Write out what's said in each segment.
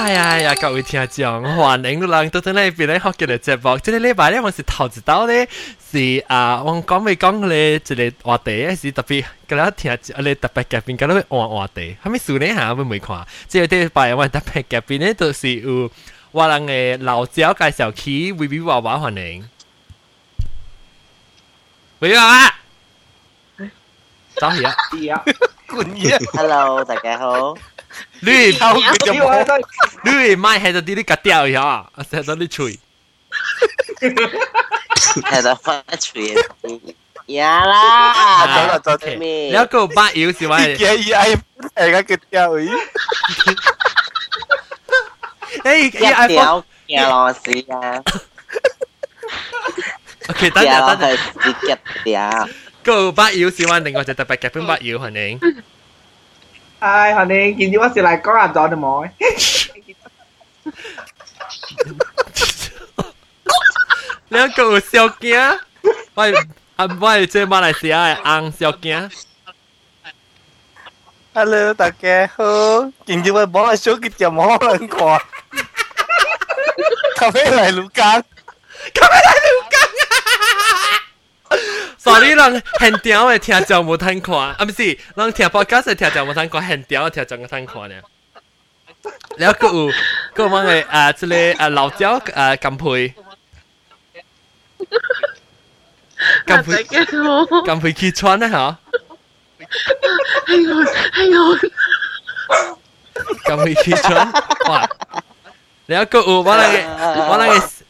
哎呀呀！各位听众，欢迎的人都在那边嘞，好，给你直播。这个礼拜呢，我是头一道嘞，是啊，我们刚没讲嘞，这个话题是特别，刚才听一下，特别嘉宾刚刚在换话题，还没数呢一下，还没看。这个礼拜我们特别嘉宾呢，就是有我人嘅老赵介绍起，维维娃娃欢迎，维娃娃，哎，张杰，滚，Hello，大家好。你偷佢就冇，你咪系度啲啲格掉呀，系度啲吹，系度发吹。呀啦，走啦走添。你一个八妖是咪？嘅嘢系系个格掉咦？诶，格掉嘅螺丝啊！OK，等阵等阵，格掉。个八妖是咪？另外就特别嘅本八妖系你。 Ai, hồi nay nhìn chú bác sĩ lại có làm cho được mỏi.两个小惊，喂，啊喂，即系马来西亚嘅红小惊。Hello，大家好，今朝我帮我小杰就冇可能看。咖啡嚟鲁江，咖啡嚟鲁 所以人很屌的听就无通看，啊不是，人听 podcast 的听就无通看，很屌的听就无通看呢。然后佮有佮有乜嘅啊，即个啊老蕉啊金配，金配金配揭穿啊吓，係我係我，金配揭穿哇！然后佮有我那个我那个。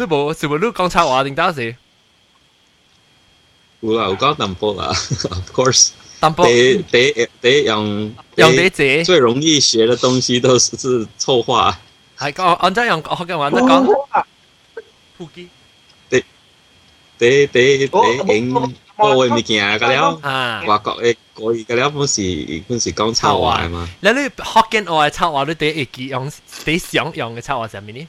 你冇是冇你讲插话定打时？有啦，有讲淡薄啦，of course。淡薄。得得得用用得字。最容易学的东西都是是臭话。系讲按照用学嘅话，都讲。普基。得得得得用我嘅物件个了，外国嘅国语个了，本是本是讲臭话嘛。你你学紧我嘅臭话，你得会记用，得想用嘅臭话系咩呢？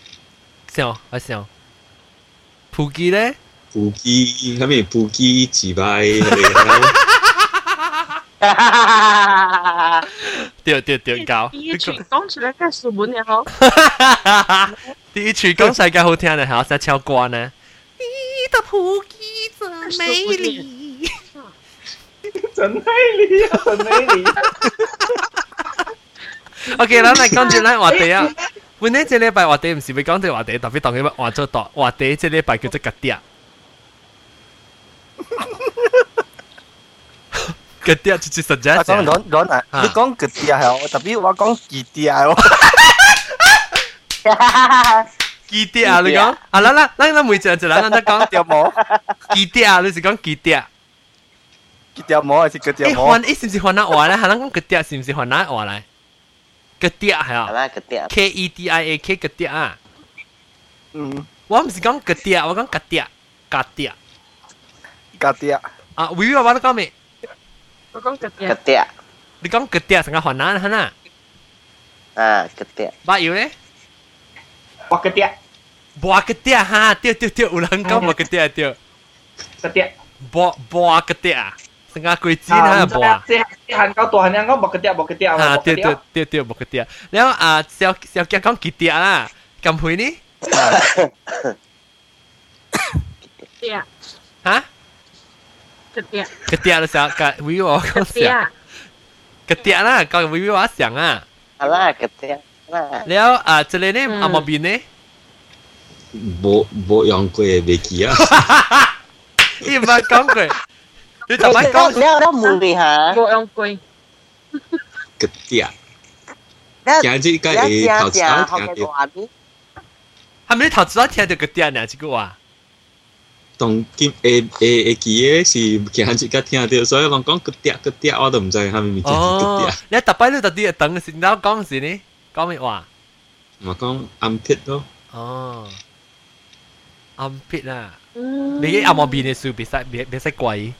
想我想，普吉咧？普基，係咪普基自拜？對對對，搞。第一句講出來梗係日本嘅好。第一句講世界好聽嘅，還要再唱歌呢。你的普吉真美麗，真美麗啊！真美麗。OK，咱嚟講住咱話題啊。本来这礼拜话题唔是要讲这话题，特别当佢话做大话题，这礼拜叫做吉啲啊。吉啲就是实际。我讲讲讲啊，你讲吉啲系我，特别我讲吉啲系我。吉啲啊，你讲啊，啦啦，咱咱每只就咱咱讲条毛。吉啲啊，你是讲吉啲？吉啲毛还是吉啲毛？诶，换诶是唔是换那话咧？系咱讲吉啲是唔是换那话咧？ กระเตียเหรออะไรกระเตีย K E T I A K กระเตียอ่ะอืมว่าไม่ใช่กังกระเตียว่ากังกระเตียกระเตียกระเตียอ่ะวิวว่ากังไหมว่ากังกระเตียกระเตีย你讲กระเตียสังกัดหัวหน้าฮะน่ะอ่ากระเตียบ้าอยู่เลยบัวกระเตียบัวกระเตียฮะเตียวเตียวเตียวอุลังกังบัวกระเตียเตียวกระเตียบัวบัวกระเตีย อ่า这里呢阿莫边呢？冇冇用过嘅未记啊！你唔系讲过，你就咪讲。 你有得问下？冇用过。个啲啊！今日个系头先听到。系咪你头先听到个啲啊？呢句话？当今诶诶诶记嘅是今日个听到，所以我讲个啲个啲我都唔知系咪咪叫个啲。你特摆你特啲等时，你讲时呢？讲咩话？我讲暗撇咯。哦。暗撇啊！你阿莫边嘅书别使别别使贵。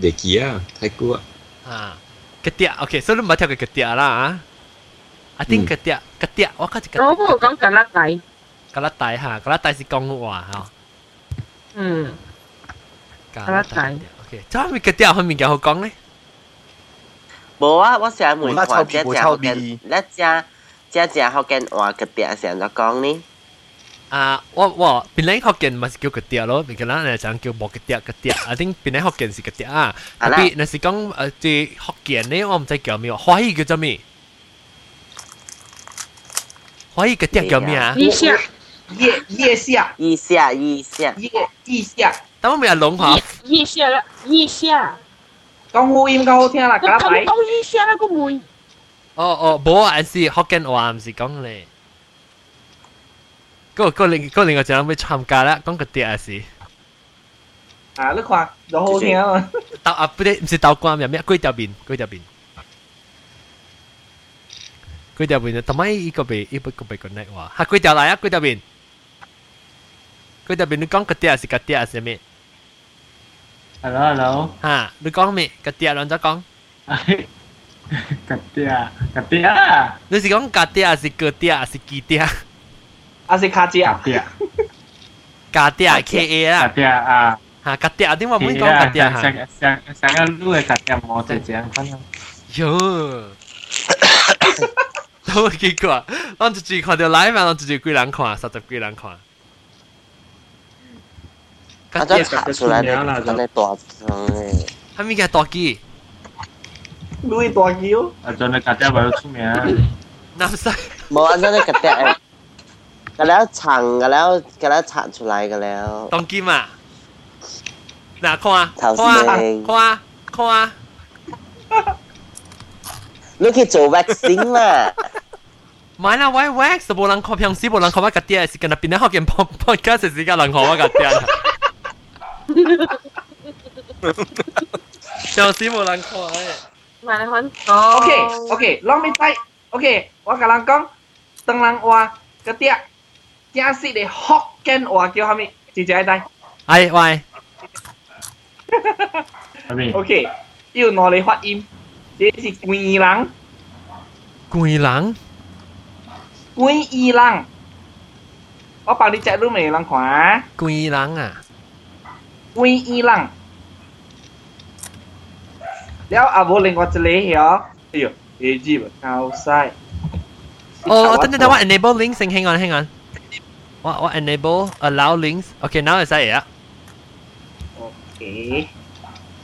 未记啊，太古啊。啊，个啲 OK，所以你唔系跳个个啲啦啊。I think 个啲个啲，我觉得我冇讲格拉底。格拉底吓，格拉底是讲话吓。嗯。格拉底。OK，咁咪个啲后面嘅好讲咧？冇啊，我成日问看只只福建，一只只只福建话个啲成日讲呢。 啊，我我本来福建咪是叫个碟咯，别个人嚟讲叫冇个碟个碟，I think 本来福建是个碟啊。特别那是讲诶啲福建呢，我唔知叫咩，华语叫做咩？华语个碟叫咩啊？腋下，腋腋下，腋下，腋下，腋腋下。等我咪系龙华。腋下啦，腋下。讲好音够好听啦，假底。讲腋下那个妹。哦哦，冇啊，是福建话唔是讲咧。 嗰个另嗰另外就谂要参加啦，讲个碟啊是。啊，你看就好听啊！豆啊，不对，唔是豆干咩咩？龟条边，龟条边，龟条边，同埋依个被依个被 connect 话，系龟条嚟啊，龟条边，龟条边，你讲个碟是个碟是咩？Hello hello，吓，你讲咩？个碟两只讲。个碟，个碟，你是讲个碟是个碟是几碟？ 啊是卡姐，卡爹 K A 啦，卡爹啊，吓卡爹，点解唔讲卡爹吓？成成成个路嘅卡爹冇只只，可能。哟，都结果，我自己看到 live，我自己几人看，十十几人看。我真查出来的，真系大声诶。系咪嘅大机？路大机哦。啊，真系卡爹为咗出名。南西。冇啊，真系卡爹 诶。ก็แล้วฉังก็แล้วก็แล้วฉัง出来ก็แล้ว当剑啊嗱看啊头先看啊看啊你去做 vaccine 嘛买啦喂 wax 冇人看平时冇人看我个爹是跟那边咧学见 podcast 时间人看我个爹平时冇人看诶买很多 OK OK 攞咪睇 OK 我甲人讲当人话个爹 正式的福建话叫啥物？直接带。系喂。 OK，要攞嚟发音，这是贵人。贵人。贵人。我帮你只รูป嚟人看啊。贵人啊。贵人。แล้วอาวุธเล็งก็จะเลี้ยเหรอ哎呦，你知唔靠晒？哦，等等等，我 enable link 先，hang on，hang on。 What, what enable? Allow links? Okay, now is that yeah Okay.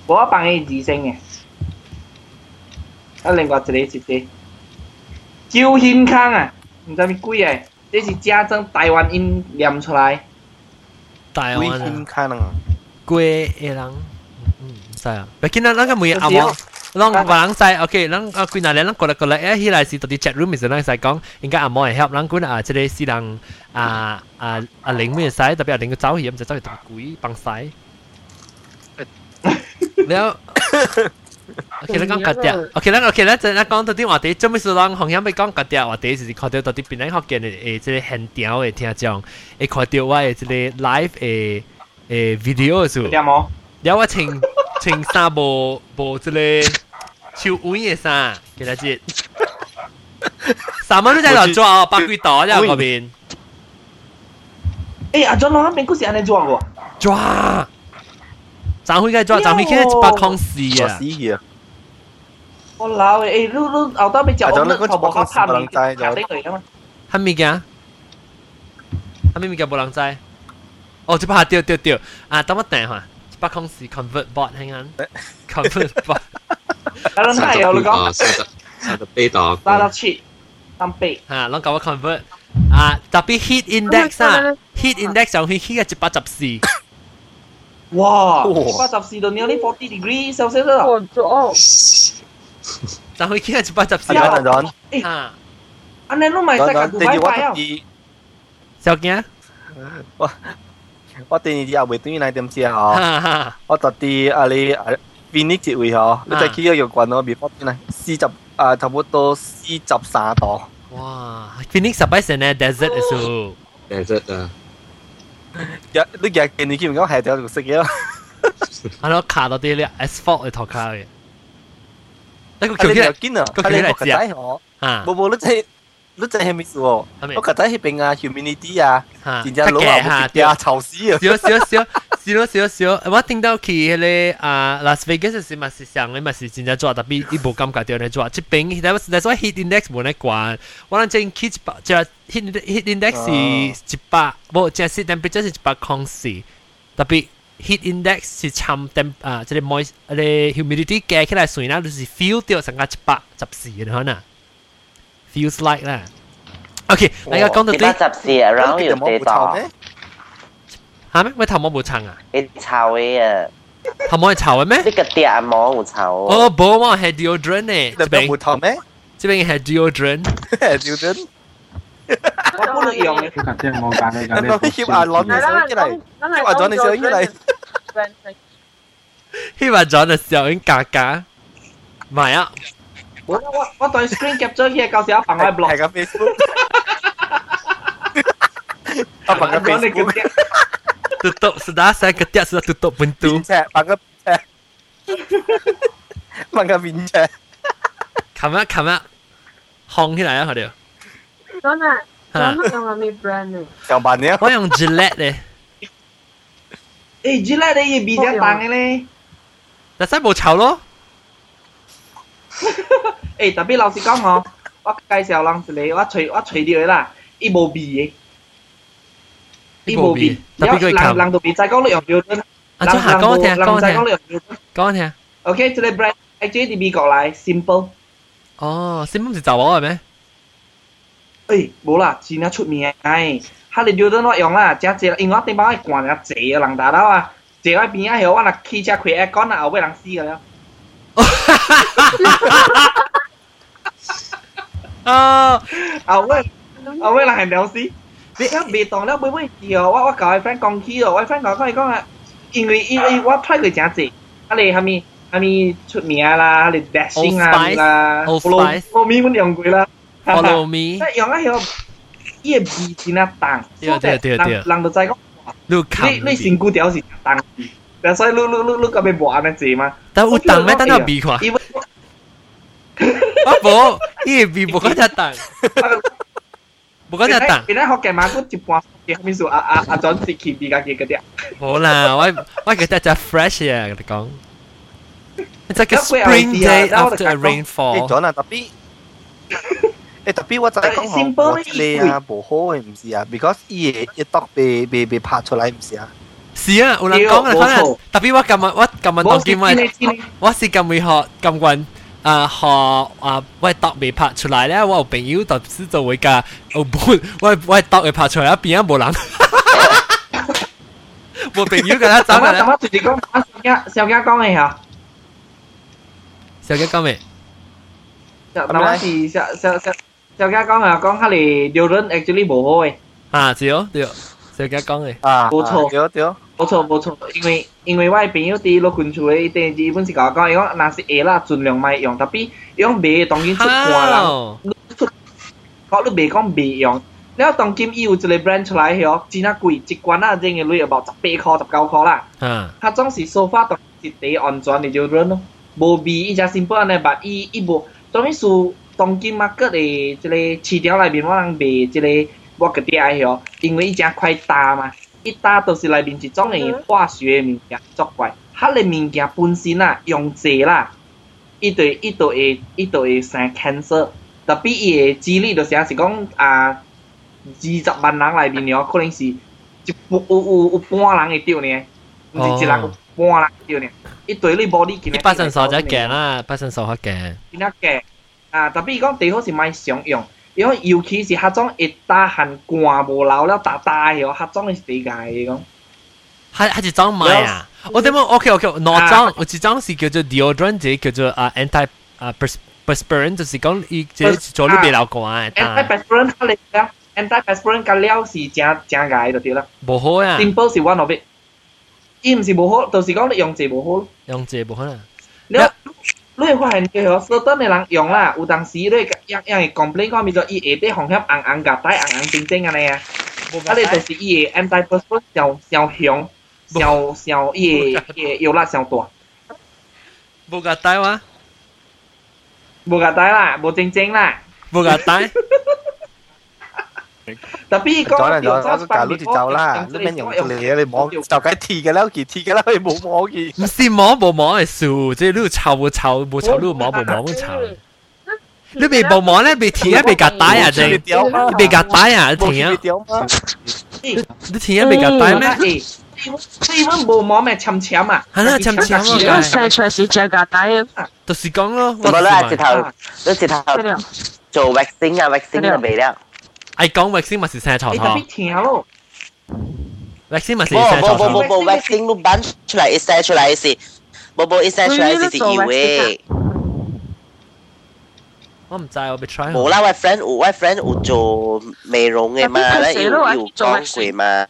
Có bằng cái gì sinh nè? Ở lên qua đây chị đi. Chiêu hiên khang à? Không biết mấy quỷ à? Đây là gia tăng Đài Loan in niệm ra. Đài Loan hiên khang à? Quỷ e lăng. Ừ, sao? Bây giờ nó cái mùi 过那那个每阿毛。啷个人知？OK，啷啊，佢那咧啷过来过来，诶，起来是到啲 chat room 时啷使讲，应该阿毛系 help 啷管啊，即系是人啊啊啊零咩使，特别阿零个走险就走去特别贵帮使。了，OK，你讲格啲，OK，咱 OK，咱咱讲到啲话题，做咩事啷红险要讲格啲话题，就是看到到啲边嚟学见嘅诶，即系现场嘅听众，会看到我嘅即系 live 诶诶 video 嘅时候，了我请请衫无无即系。 超碗嘅衫，记得知。三蚊都在度抓，百几袋喺嗰边。诶，阿 John 嗰边嗰时安尼抓喎。抓，赚开嘅抓，赚开嘅一百康四啊！死啊！我老诶，你你后头咪就我哋头冇拍拍面，拍呢个㗎嘛？系咪嘅？系咪咪嘅冇人知？哦，即拍掉掉掉啊！等我等下，一百康四 convert bot 听紧，convert bot。 Karena ya lu kau. 三十八度，三十七，三八。吓，拢甲我 convert 啊，特别 heat index 啊，heat index 上去 heat 嘅一百十四。哇！八十四度 nearly forty degree Celsius 啦。我做。上去 heat 嘅一百十四。John John。啊！安尼拢咪使甲古拜拜啊！小惊。我我第二日也袂对那点先哦。我特啲啊你啊 Phoenix 一位嗬，你再去个药馆咯，别方便啦，四十啊差不多四十三度。哇！Phoenix 十摆成咧 desert 嘅数。desert 啊。日你日见你见唔讲系条绿色嘅咯。系咯，卡到啲咧 asphalt 嘅头卡嘅。你个桥条坚啊，个桥嚟知啊。啊，冇冇你真系 你真系咩事喎？我觉得喺边啊，humidity 啊，然之后老啊冇啊潮湿啊。少少少。少少少，我听到去迄个啊 Las Vegas 时嘛是上咧嘛是真正做，特别伊无感觉到咧做，即边但系但系 heat index 无咧关，我谂正 heat 就 heat heat index 是一百，无正是 temperature 是一百公四，特别 heat index 是参 temp 啊，即系 moist 咧 humidity 加起来算啦，就是 feel 到成个一百十四嘅可能 ，feels like 啦。OK，你而家讲到啲一百十四，around 有几多？吓咩？喂，头毛冇撑啊？会臭嘅啊！头毛系臭嘅咩？呢个碟毛有臭。哦，冇我系 deodorant 咧。你边冇臭咩？这边系 deodorant。deodorant。我冇得用嘅。佢真系冇拣你拣你。我翕阿伦嘅相出嚟，翕阿伦嘅相出嚟。翕阿伦嘅相影假假。唔系啊。 我我我对 screen capture 嘅旧时候放喺 blog。系个 Facebook。我放个 Facebook。tutup sudah saya ketiak sudah tutup pintu. Bincang, bangga bincang. bangga bincang. 琴日琴日烘起来啊，佢哋。真系，真用系咩 brand 咧？上班呢？我用 Gillette 咧。诶，Gillette 你嘢比较淡嘅咧。但系冇臭咯。 诶，特别老实讲哦，我介绍人一个，我吹我吹掉啦，伊无味嘅。呢部片，特别佢人人到别再讲你用标准，啊，即系讲我听，讲我听，讲你用标准，讲我听。 OK，即系 brand actually 啲美国嚟 simple。哦，simple 是杂货系咩？诶，冇啦，真系出名诶，佢哋标准我用啦，只只，因为我顶包系惯咗坐人大佬啊，坐喺边啊，后我嗱汽车开 aircon 啊，后尾人死㗎啦。 เออ เอาเว้ยเอาเว้ยหลานเดี๋ยวสิพี่ครับบีตองแล้วไม่ไม่เกี่ยวว่าว่าเก่าไอ้แฟนกองขี้หรอไอ้แฟนกองขี้ก็อะอังกฤษอีว่าพลาดเลยจ้าสิอะไรฮะมีฮะมีชุดเมียละหรือ dashing ละละโฟล์โฟล์มีมันอย่างกุยละ follow me แต่อย่างนั้นเหรอเยี่ยบีจีน่าตังเดี๋ยวเดี๋ยวเดี๋ยวหลังตัวใจก็ลูกค้านี่นี่สิ่งกูเดียวสิตัง 所以你你你你咁样玩咩济嘛？但有重咩？等我味看，我冇，伊个味冇嗰只重。冇讲就等。变咗学嘅马股一半嘅后面数阿阿阿 John 是 keep 啲嘅嗰啲。好啦，我我觉得就 fresh 啊，你讲。It's like a spring day after a rainfall。咗啦，特别。诶特别我就系讲我你啊无好嘅唔是啊，because 伊嘢一笃被被被拍出来唔是啊。 是啊，有人讲啊，可能特别我今日我今日当见我我是今日学今运。啊学啊我读未拍出来咧，我有朋友就时就会甲有本我我读会拍出来，边啊无人，无朋友甲他走来。咁我直接讲，小家小家讲嘅吓，小家讲咩？嗱我是小小小小家讲啊，讲佢哋điều人 actually 无好嘅。啊，对对， 就甲讲诶，啊，无错，对对，无错无错，因为因为我朋友伫落群组诶，第一本是甲我讲伊讲若是会啦，尽量卖用，特别伊讲卖当今出货啦，出好，你卖讲卖用，了当今伊有一个 brand 出来，吼，真啊贵，一罐啊正个镭，有百十八块十九块啦，嗯，他总是说法当是第安全诶，就软咯，无必伊只新品安尼吧，伊伊无，总咩说当今 market 的一个市场内面，我能卖一个？我个爱哦，因为伊只快大嘛，一大都是内面一种诶化学的物件作怪，遐个物件本身啊用侪啦，伊对伊对会伊都会生 cancer，特别伊诶几率就是是讲啊二十万人内面了，可能是一有有有半人会着呢，毋是一人半人着呢，伊对你无理见。一百分数就一件啦，一百分数较件。啊，特别伊讲最好是买常用。因为尤其是迄种会打汗寒无流了打打嘅，迄种嘅世界讲。系系一种买啊！我点解 OK OK，两种，有一种是叫做 deodorant，即叫做啊 anti 啊 perspirant，就是讲伊即做你袂流汗嘅。anti perspirant 较嚟啦，anti perspirant 较了是正正解就对啦。无好啊！simple 是 one of it，伊唔是无好，就是讲你用者无好。用者无好啊！你 你会发现嘅嗬，所当嘅人用啦，有当时你一样会 complain 讲，咪就伊下底红盒红红夹带红红正正嘅呢，啊你就是伊嘅 anti perspirant 上上香。小小也也有啦，小大。冇夹带哇？冇夹带啦，冇正正啦。冇夹带。 Tapi kau Jangan jangan kalau di jauh lah, lu main yang tu ni, ni mau jauh cái thi cái 啦，佢thi 嘅啦，佢冇摸嘅。唔是摸冇摸嘅数，即系你臭冇臭冇臭，你摸冇摸冇臭。你未冇摸咧，未停啊，未夹带啊，定未夹带啊，停啊。你停啊，未夹带咩？你们无毛咩沉沉啊？系啦，沉沉啊！生出是只个带啊！就是讲咯，冇啦，直头，你直头做 vaccine 啊，vaccine 就未了。 系讲 vaccine 咪是生头头。你听咯。vaccine 咪是生头头。冇冇冇冇 vaccine 都搬出嚟，一写出嚟是，冇冇一写出嚟是是以为。我唔知，我未 try。冇啦，我 friend 我 friend 有做美容嘅嘛，咧要要讲过嘛。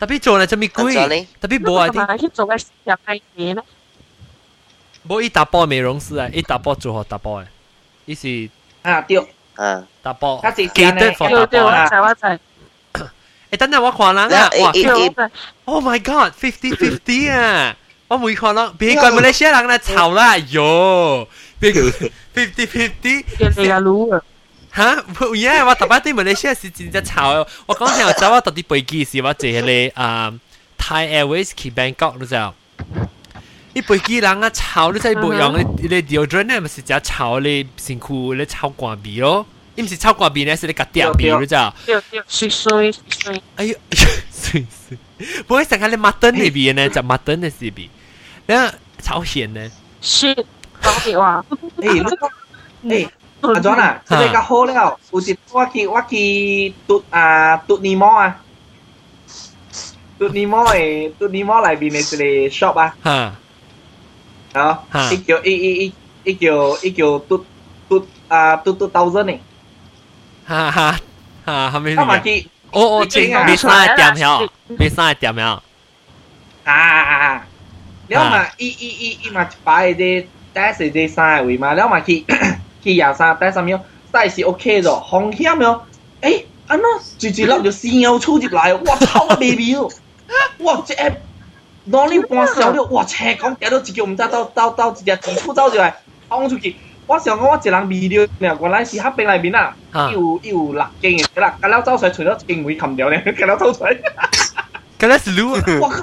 特别做咧就咪贵，特别冇啊啲。去做个小开店咧。冇一大包美容师啊，一大包做好大包嘅，伊是啊对，啊 大包，佢记得放大包啊。我知我知。诶，等阵我看啦，哇！Oh my God，fifty fifty 啊！我每看咯，别怪马来西亚人嚟吵啦，哟，fifty fifty。人哋嘅路啊！吓，唔系我特别对马来西亚是真正吵，我讲听我走我特啲飞机时，我坐迄个啊 Thai Airways 去 Bangkok 你知道？你飞机人啊吵，你真系冇用，你你 deodorant 咧咪是只吵你身躯你臭干味咯， 你唔是臭干味咧，是你夹掉味你知道？水水水。哎呦，水水，不会成日你 mutton 那边呢，就 mutton 那是边，然后超咸呢。是，讲嘅话。诶，诶。阿 John 啊，即系较好了。有一我去我去嘟啊嘟尼摩啊，嘟尼摩诶嘟尼摩内边嘅一个 shop 啊。吓。啊，一叫一一一一叫一叫嘟嘟啊嘟嘟 thousand 呢。 哈哈哈，后面是咩？哦哦，前面三点晓，面三点晓。啊啊啊！了嘛，伊伊伊伊嘛一排的，但是这三个位嘛，了嘛去去廿三，但是没有，但是 OK 的，风险没有。诶，安那直接落就先要出入来，我操我 baby 哦，我这。哪里搬小了？哇！车讲掉到一个，我们到到到到一只地铺走出来，放出去。我想讲我一人味料呢，原来是黑冰里面啊，有有六斤嘅啦，咁了走出来除咗劲会冚掉咧，咁了走出来，咁了是卤，哇，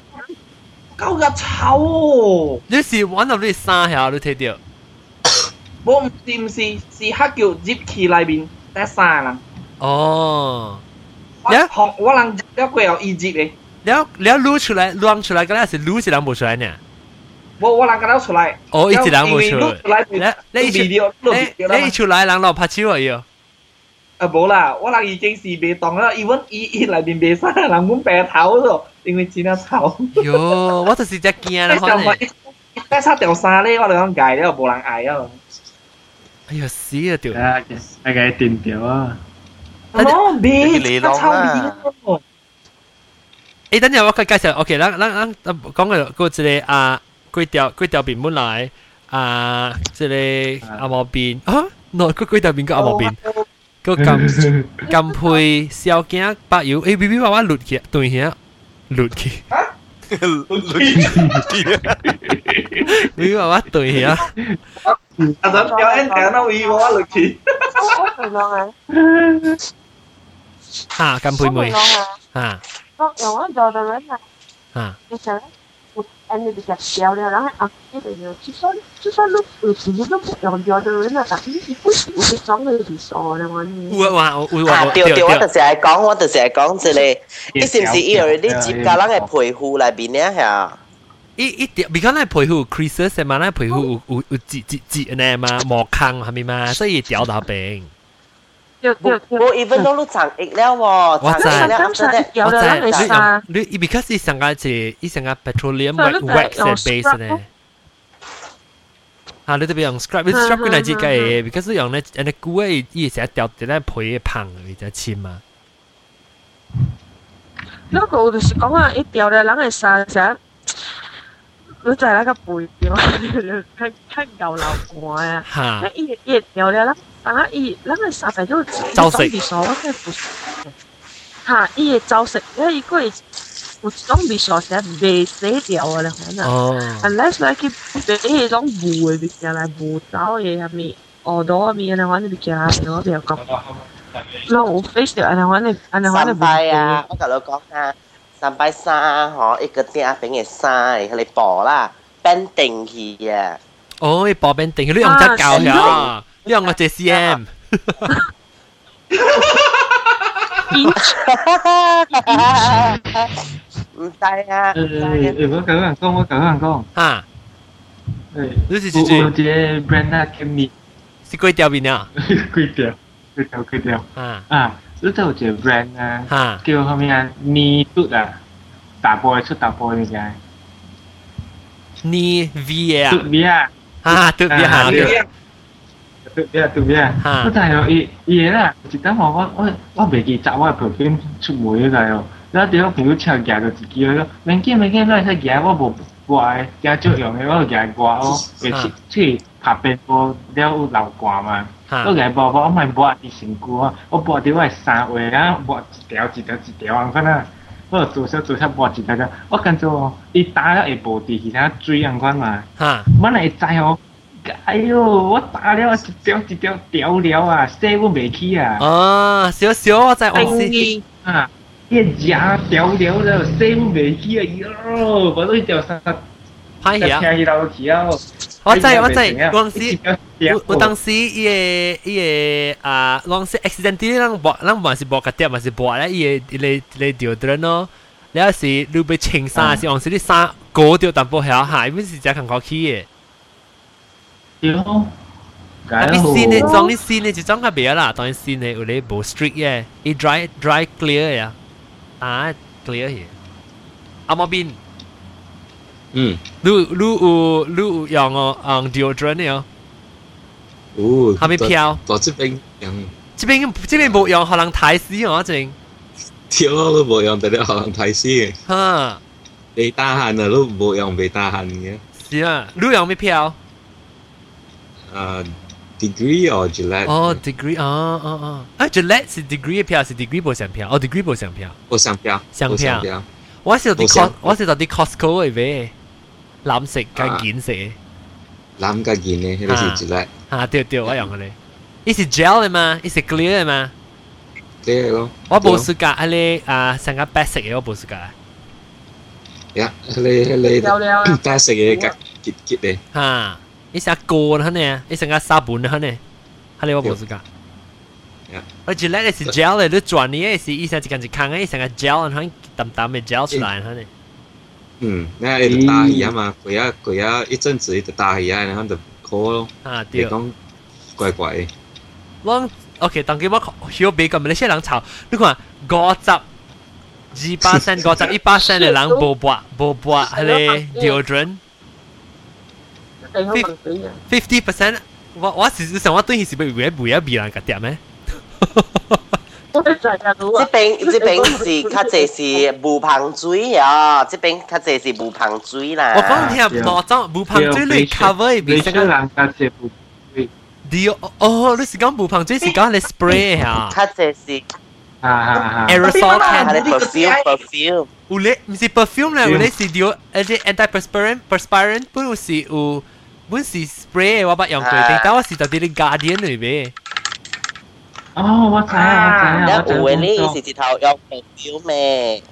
够日臭哦，你是 one of 你三下都睇到。我唔是唔是是黑叫 zip key 里边得三人。哦。我学我人了过有 easy 嘅。了了撸出来，撸出来，嗰阵是撸是人冇出来呢。 我我人嗰度出来。哦，一直人冇出来。你你你你出来人落拍手啊要。啊冇啦，我人已经是被当啦，even 伊伊里边被杀人满白头咗，因为钱啊臭。哟，我就是只惊啦，可能。但系掉衫咧，我哋讲解咧，冇人嗌啊。哎呀死啊条！啊，大概电掉啊！哦，别你讲啦。诶，等阵我介绍，OK，咱咱咱讲个个一个啊， 几条几条边本来啊，一个阿毛边啊，喏，个几条边个阿毛边，个金金配小镜白油，诶，B B 爸爸撵起，对起，撵起。你爸爸对起啊！阿阵有 N 条都会我落去。吓，金配妹吓。我用我做的人啊。吓。你想 ？and it gets scaled around after the ci sono ci sono tutti gli dopo gli other 人啊，但系呢啲会会讲嘅系傻啦，我呢。会话会话。啊，对对，我就是系讲，我就是系讲这里，你是唔是以为你接家人嘅陪护里边咧系？ 一一点，比较咱皮肤 creases 嘛，咱皮肤有有有节节节呢嘛，毛坑系咪嘛，所以掉到病。 我 even 都都长益了喎，我知，我知，有啦，你啥？你 because 伊上个系伊上个 petroleum wax and base 呢？啊，你特别用 scrub，你 scrub 佢嚟自嘅，because 用咧，人哋古嘅伊成日掉掉咧皮嘅胖，你就浅嘛。嗰个就是讲啊，一掉咧，人系生成。 佢就系那个背掉，看看牛流汗啊！吓！一一掉了啦，啊一那个沙白就招食，我真系唔吓，伊招食，因为佢有种味素成未死掉啊！你可能哦，unless 你去俾迄种糊嘅物件来糊走嘅下面，耳朵面你可能物件我比较讲，攞有 face 掉，你可能，你可能系啊！我同你讲啊。 三百三嗬，一个店饼嘅衫，佢哋薄啦，变定去啊！哦，薄变定，你用只教呀？你用我只 CM。唔使啊！诶，我讲人讲，我讲人讲。啊！诶，你是是是。有只 brand 啊，叫咩？是贵条边啊？贵条，贵条，贵条。啊啊！ 你就有只 brand 啊，叫后面啊，呢嘟啊，大波出大波嘅嘢。呢 V 啊？嘟 V 啊！啊，嘟 V 啊！嘟 V 啊，嘟 V 啊！我但系伊伊啦，一等我我我我未记集我旁边出门嗰个，然后点解朋友车夹到自己嗰个，免惊免惊，你系夹我无挂嘅，加足用嘅我夹挂我，嘅出去 下边播了有流汗嘛，我来播播，我咪播一身骨啊，我播着我诶三话啊，播一条一条一条安款啊，我做小做小播一条条，我感觉伊打了会无伫其他水安款嘛，哈。我会知哦，哎哟，我打了一条一条条了啊，洗我袂起啊，哦，小小我在往死，啊，一牙条条了，洗我袂起啊，哟，我都一条三。嘢啊！听到去啊！我知我知，当时我我当时伊个伊个啊，当时 accidentally 咱播咱还是播个碟，还是播咧伊个伊个伊个调转咯。你有时你被清衫时，当时你衫过掉淡薄系下，因为是只看过去嘅。对。啊！你线嘅装啲线嘅就装个别啦，当然线嘅有啲无 strict 嘅，伊 dry dry clear 嘅，啊 clear 嘅。阿毛边。 嗯，路路有路有用哦，嗯，Dior 呢哦，还没飘。这边用，这边不用，可能太死哦，我静。都不用，但系可能太死。哈，被大汗了，都不用被大汗的。是啊，路用未飘。啊，degree 哦 gelat。哦，degree，啊啊啊，啊 gelat 是 degree 飘，是 degree 不想飘，哦 degree 不想飘，不想飘，想飘。我是到 cos 我是到 costco 诶喂。买。蓝色加件色，蓝加件咧，呢个是一粒。啊，对对，我用嘅咧。伊是 gel 嘅嘛，伊是 clear 嘅嘛。clear 咯。我冇试过，嗰啲啊成个白色嘅我冇试过。呀，嗰啲嗰啲白色嘅夹结结嘅。吓，伊成个干呢，伊成个沙本呢，嗰啲我冇试过。我 Gillette 是 gel 嘅，你转呢是伊成一间一坑嘅，伊成个 gel，然后淡淡嘅 gel 出来，嗰啲。 嗯，那一直打鱼啊嘛，佢啊佢啊一阵子一直打鱼啊，然后就 call 咯。啊，对。讲怪怪嘅。我 OK，当佢我晓别个马来西亚人炒，你看五十、二巴仙、五十一巴仙嘅人冇播冇播系咧 deodorant。fifty percent，我我事实上我对佢是唔会唔会一边人个点咩？ 即边即边是较济是无膨水啊！即边较济是无膨水啦。我讲听攞咗无膨水嚟 cover 边成个人较济无水。啲哦，你是讲无膨水是讲你 spray 啊？较济是啊啊啊 aerosol can 系 perfume perfume。有咧唔是 perfume 啦，有咧是啲一啲 anti-perspirant perspirant，本是有本是 spray 我捌用过，但我是到啲 Guardian 里边。 哦，我知啊，我知啊，我知。有诶，你是一头用 perfume 咩？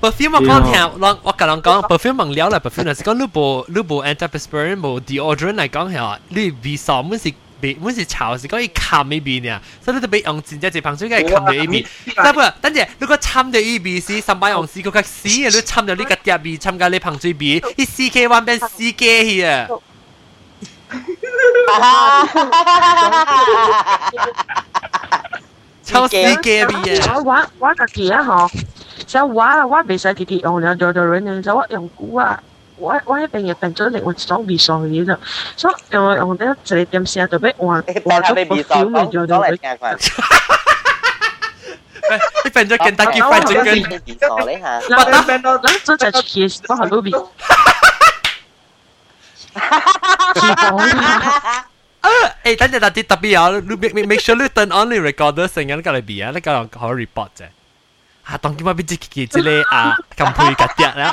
perfume 我讲听，我我甲人讲 perfume 问了啦，perfume 是讲你无你无 antiperspirant 无 deodorant 嚟讲系，你味素本是 别本是炒是讲伊冚呢边呀，所以你特别用真正一盆水嘅冚到呢边。但不，等阵如果参到呢边是三百用丝嗰个屎嘅，你参到呢个碟边，参加呢盆水边，啲 C K one 变 C K 去啊！ 抽絲嘅嘢。我玩玩個其他行，就玩啦玩未使幾啲，我兩對對人就玩用股啊。我我一定要定咗你，我想未上嘅啫。所以我我咧就係點先就俾我我咗個表面咗到佢。你變咗勁得結婚，整緊。嗱，你變到嗱，就係其實都係 Ruby。Eh, tanya tadi tapi ya, lu make make make sure lu turn on the recorder sengan kalau biar, lu kalau kau report je. Ha, tong kita bici kiki je ah, kampui katiak lah.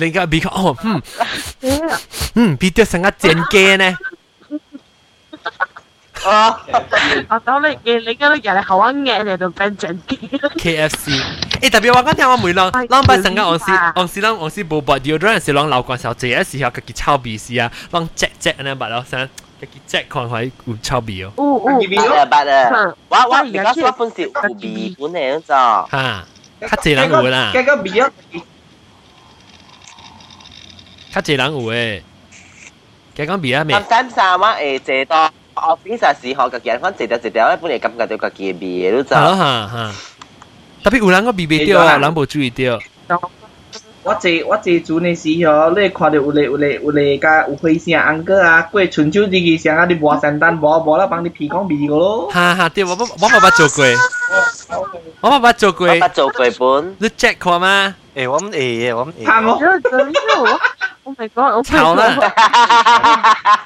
你家比較哦，嗯，嗯，比較成日正驚呢。哦，我当你嘅你嗰啲人系好啱嘅，你就变正嘅。KFC，诶特别话讲听我梅浪，浪不成个昂斯昂斯浪昂斯冇博，有啲人是浪流惯时候，这一时候佢叫臭鼻屎啊，浪只只呢白咯，想佢叫只看系有臭鼻哦。哦哦，白啊白啊，我我而家我本是有鼻本嚟咗。吓，较济人有啦。嗰个鼻啊！较济人有诶，佢讲边啊咩？三三啊诶，坐到 office 时学嘅人，可能坐掉坐掉，本嚟感觉到个嘅味都就。吓吓吓！特别有人个味味掉啊，人冇注意到。我坐我坐船嘅时候，你看到有个有个有个甲有灰声安哥啊，过春秋啲嘅声啊，你无圣诞无无啦，帮你皮讲味个咯。哈哈，对，我我我冇捌做过，我冇捌做过。我捌做过本。你 check 过吗？诶，我唔诶嘅，我唔诶。惨哦！Oh my god！我炒啦。拉咗啦，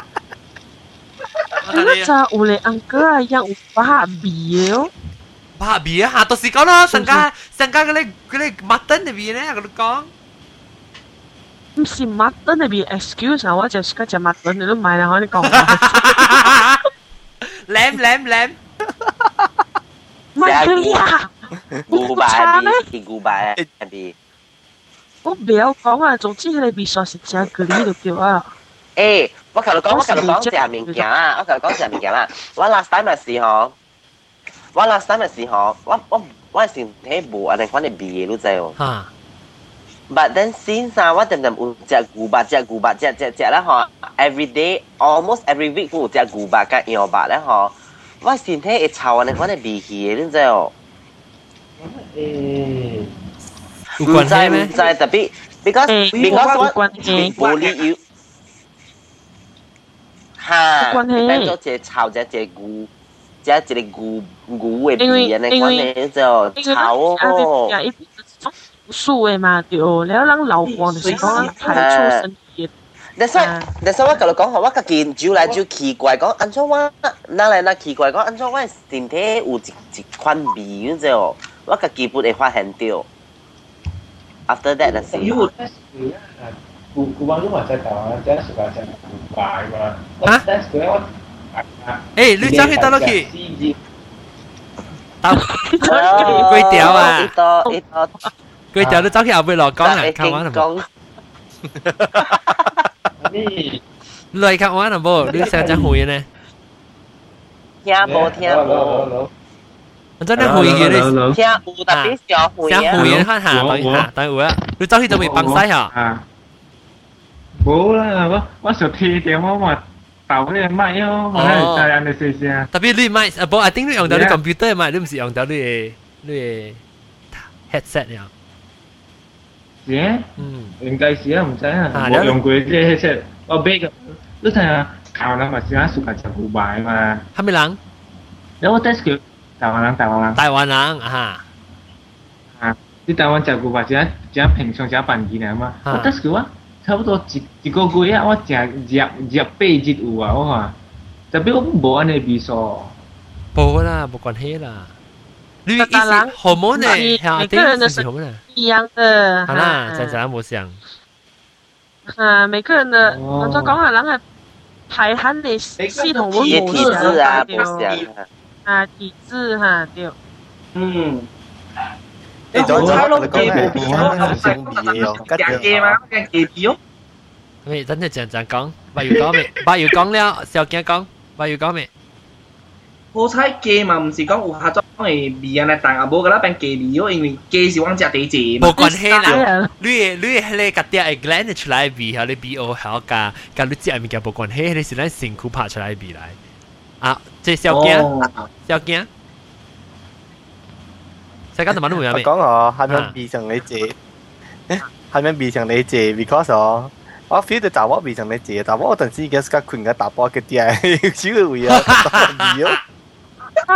さ、俺、アンカーやん、バービーよ。バービーハトシコの、サンカー、サンカーがね、くれ、まったんでビーね、あるか唔是乜都你邊 excuse 啊，我就而家就乜都你都買啦，我哋講。舐舐舐，乜嘢啊？古巴咩？定古巴咧？邊？我唔要講啊，總之你別傻食正佢呢度叫啊。誒。我頭度講，我頭度講食物件啊！我頭度講食物件啦。我 last time 嘅時候，我 last time 嘅時候，我我我係先睇無安尼款嘅味你知哦。嚇！But then since 啊，我陣陣有食牛肉，食牛肉，食食食咧嗬，every day almost every week 有食牛肉甲羊肉咧嗬，我身體會臭安尼款嘅味氣你知哦。誒，唔知唔知特別，because because 我冇理由。哈，关系。变做一个草，一只牛，加一个牛牛的皮安尼关系就草哦。树的嘛，对哦，然后咱老光就是讲排出身体。但是，但是我甲你讲，我家己招来招奇怪，讲安怎我哪来哪奇怪，讲安怎我身体有一一款味，你知哦，我家己不会发现到。After that，那是。cubano masa tahu aja suka sama Dubai mah. Hah? Eh, lu cakap kita lagi. Tao quay tiểu à. Quay tiểu nó cháu khi ở bên lò con à, khang quá thằng. Lời quá thằng bố, đứa sao chắc hùi nè. Nhà bố thiên bố. 我真係好嘢你，聽有特別少好嘢，少好嘢，看下對下對會啊，你走去就會崩曬下。bố là bố bố sửa thi thì bố mà tàu cái máy không mà hay tại Indonesia tapi lui máy à bố I think lui on the computer mà lui không phải on the lui lui headset nhỉ Yeah. Ừ. Em cái gì không sai à. Bộ dùng cái cái headset. Ở bên lúc này tàu nó mà sẽ suka chụp bài mà. Hai mươi lăng. Nếu test kiểu Đài Loan lăng. Loan Đài lăng à. À, đi Đài Loan chụp bài chỉ chỉ bình thường chỉ bằng gì nè mà. À. Test kiểu á. 差不多一一个月啊，我食食食八日有啊，我看，特别我无安尼味素。 冇啦，冇关系啦。你意思 hormone 呢？每个人的是一样的。好啦，真真冇像。啊，每个人的，我就讲下，人系排汗的系统会冇体质啊，冇像啊，体质吓对。嗯。 你讲差咯，记冇变啊，成嘢哦，吉嘅嘛，跟记变哦。喂，真系正正讲，不如讲未？不如讲了，小惊讲，不如讲未？好彩鸡嘛，唔是讲有下装嘅味啊，但系冇噶啦，变鸡味咯，因为鸡是往食地字嘛。冇关系啦，你你系你个啲系 blend 出来味，吓你 B O 系个，个你食物件冇关系，你是咱辛苦拍出来味来。啊，即小惊，小惊。 细间就问都冇有咩？讲我系咪味上你借？系咪味上你借？Because 我。我 feel 到查某味上你借，但我阵时嘅个困嘅大波嘅啲系少会啊，味啊。啊，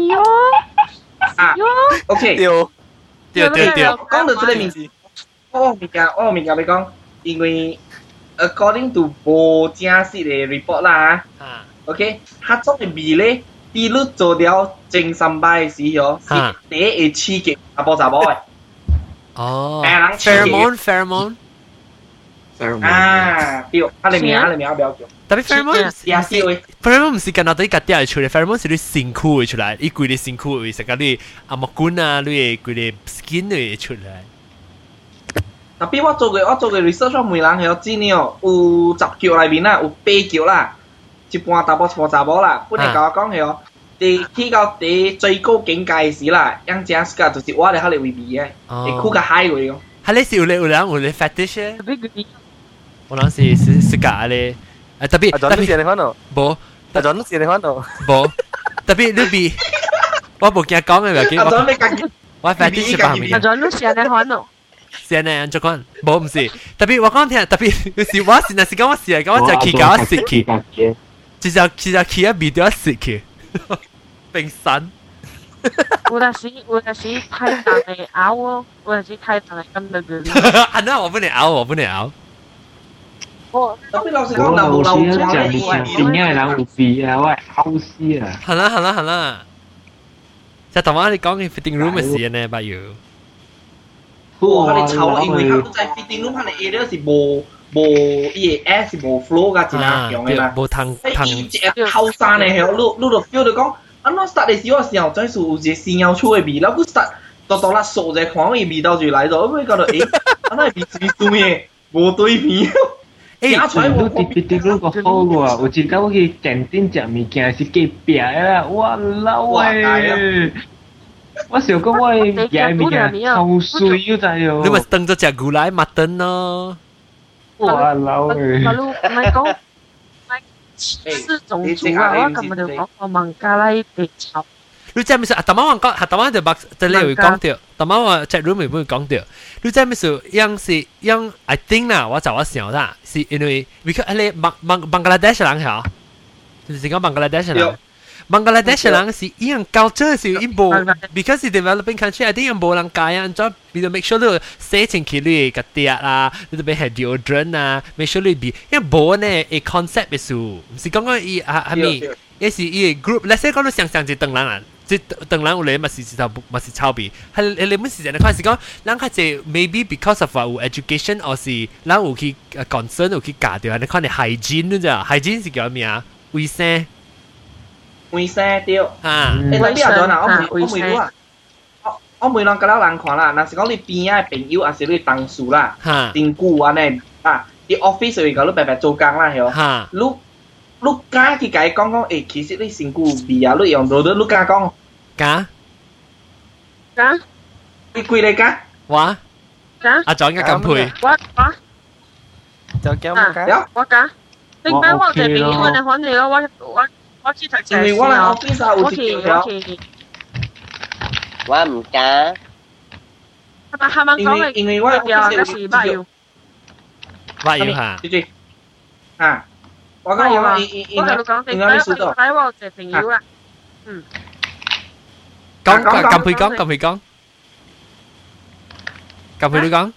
有啊，OK，对对对对，讲到呢个名字，我物件我物件你讲，因为 according to 无正式嘅 report 啦，OK，佢种嘅味咧， 比率做了正三百嘅时候，是第一个刺激阿波查某嘅。哦，pheromone pheromone。啊，对，啊，你名你名不要叫。特别 pheromone 也是会 pheromone 唔是干那对个啲出嚟，pheromone 是你身躯会出来，伊规个身躯会成个你阿木管啊，你规个 skin 会出来。特别我做嘅我做嘅 research 我每人系有知呢哦，有十脚里边啦，有八脚啦， 一半大波一半查某啦，本嚟甲我讲系哦。第去到第最高境界时啦，样正是个就是我哋喺度为味嘅，系酷个海位哦。系你是有咧有人有咧 fetish 嘅？我谂是是是假咧，诶特别特别你看到冇，阿 John 你看到冇，特别你比我冇惊讲嘅话，阿 John 你讲，我 fetish 系咪？阿 John 你是你看到。是呢，安怎讲？冇唔是，特别我讲听，特别是我是那是讲我是嚟讲我就去搞食去， 其实其实去一味都要食去，冰山。有的是有的是太大的熬哦，有的是太大的咁的嘅。啊，那我不能熬，我不能熬。特别老实讲，流流讲嘅点解人有味啊？我系好死啊！系啦系啦系啦，就同我哋讲嘅 fitting room 嘅事呢，不如。我哋臭，因为佢在 fitting room 佢哋 area 是冇 冇伊个 air 是冇 flow 噶，真系样嘅嘛。冇通通。一只后生嘅系，你你就 feel 到讲，啊我 start 嘅时候时候，真系有只屎尿出嘅味，然后佢 start 到到啦数只看嘅味道就嚟咗，咁你觉得诶，啊那味是做咩？冇对面。诶，全部啲啲啲嗰个好喎，有一间去店店食物件是几平啦，哇老诶！我想讲我嘅物件好水要滞喎。你咪等咗只牛奶麦登咯。 哇老诶！马路唔系讲，是种族啊！我今日就讲个孟加拉地炒。你知唔知啊？头晚我讲，头晚就白就你会讲掉，头晚我 chat room 会会讲掉。你知唔知样是样？I think 啦，我就我想啦，是因为 because 你孟孟孟加拉 desh 人系，就是讲孟加拉 desh 人。 孟加拉 desh 人是一樣 culture 是一部，because 是 developing country，I think 樣冇人介啊，就比如 make sure 你洗清氣你個碟啊，你特別係 deodorant 啊，make sure 你比，因為冇呢 a concept 嘅數，唔是講講伊啊係咪？也是伊 group，let's say 講到想想就等人啊。即當然有咧，嘛是是頭嘛是抄別，係你們是人看是講，咱較濟 maybe because of 有 education，or 是咱有去 concern 有去教掉，你看你 hygiene 你知啊？hygiene 是叫咩啊？衛生，卫生对。啊，诶，特别啊，嗱，我每我每个我我每人个了人看啦，若是讲你边啊朋友，还是你同事啦，真久安尼啊，啲 office 会搞你白白做工啦，系哦，你。你敢去甲伊讲讲，诶，其实你身躯味啊，你用到你敢讲？敢？敢？你几个敢？我？敢？阿庄应该敢配。我我。就叫我敢。我敢。你唔系我这边，我嚟揾你咯，我我 我去睇因为我嚟 office 啊，有一条。我唔敢。系咪系咪讲嘅？因为我 office 有时乜要？乜要吓？对对。啊。我讲我应应应应该你数到。睇我只朋友啦。嗯。讲讲揿佢讲，揿佢讲。揿佢你讲。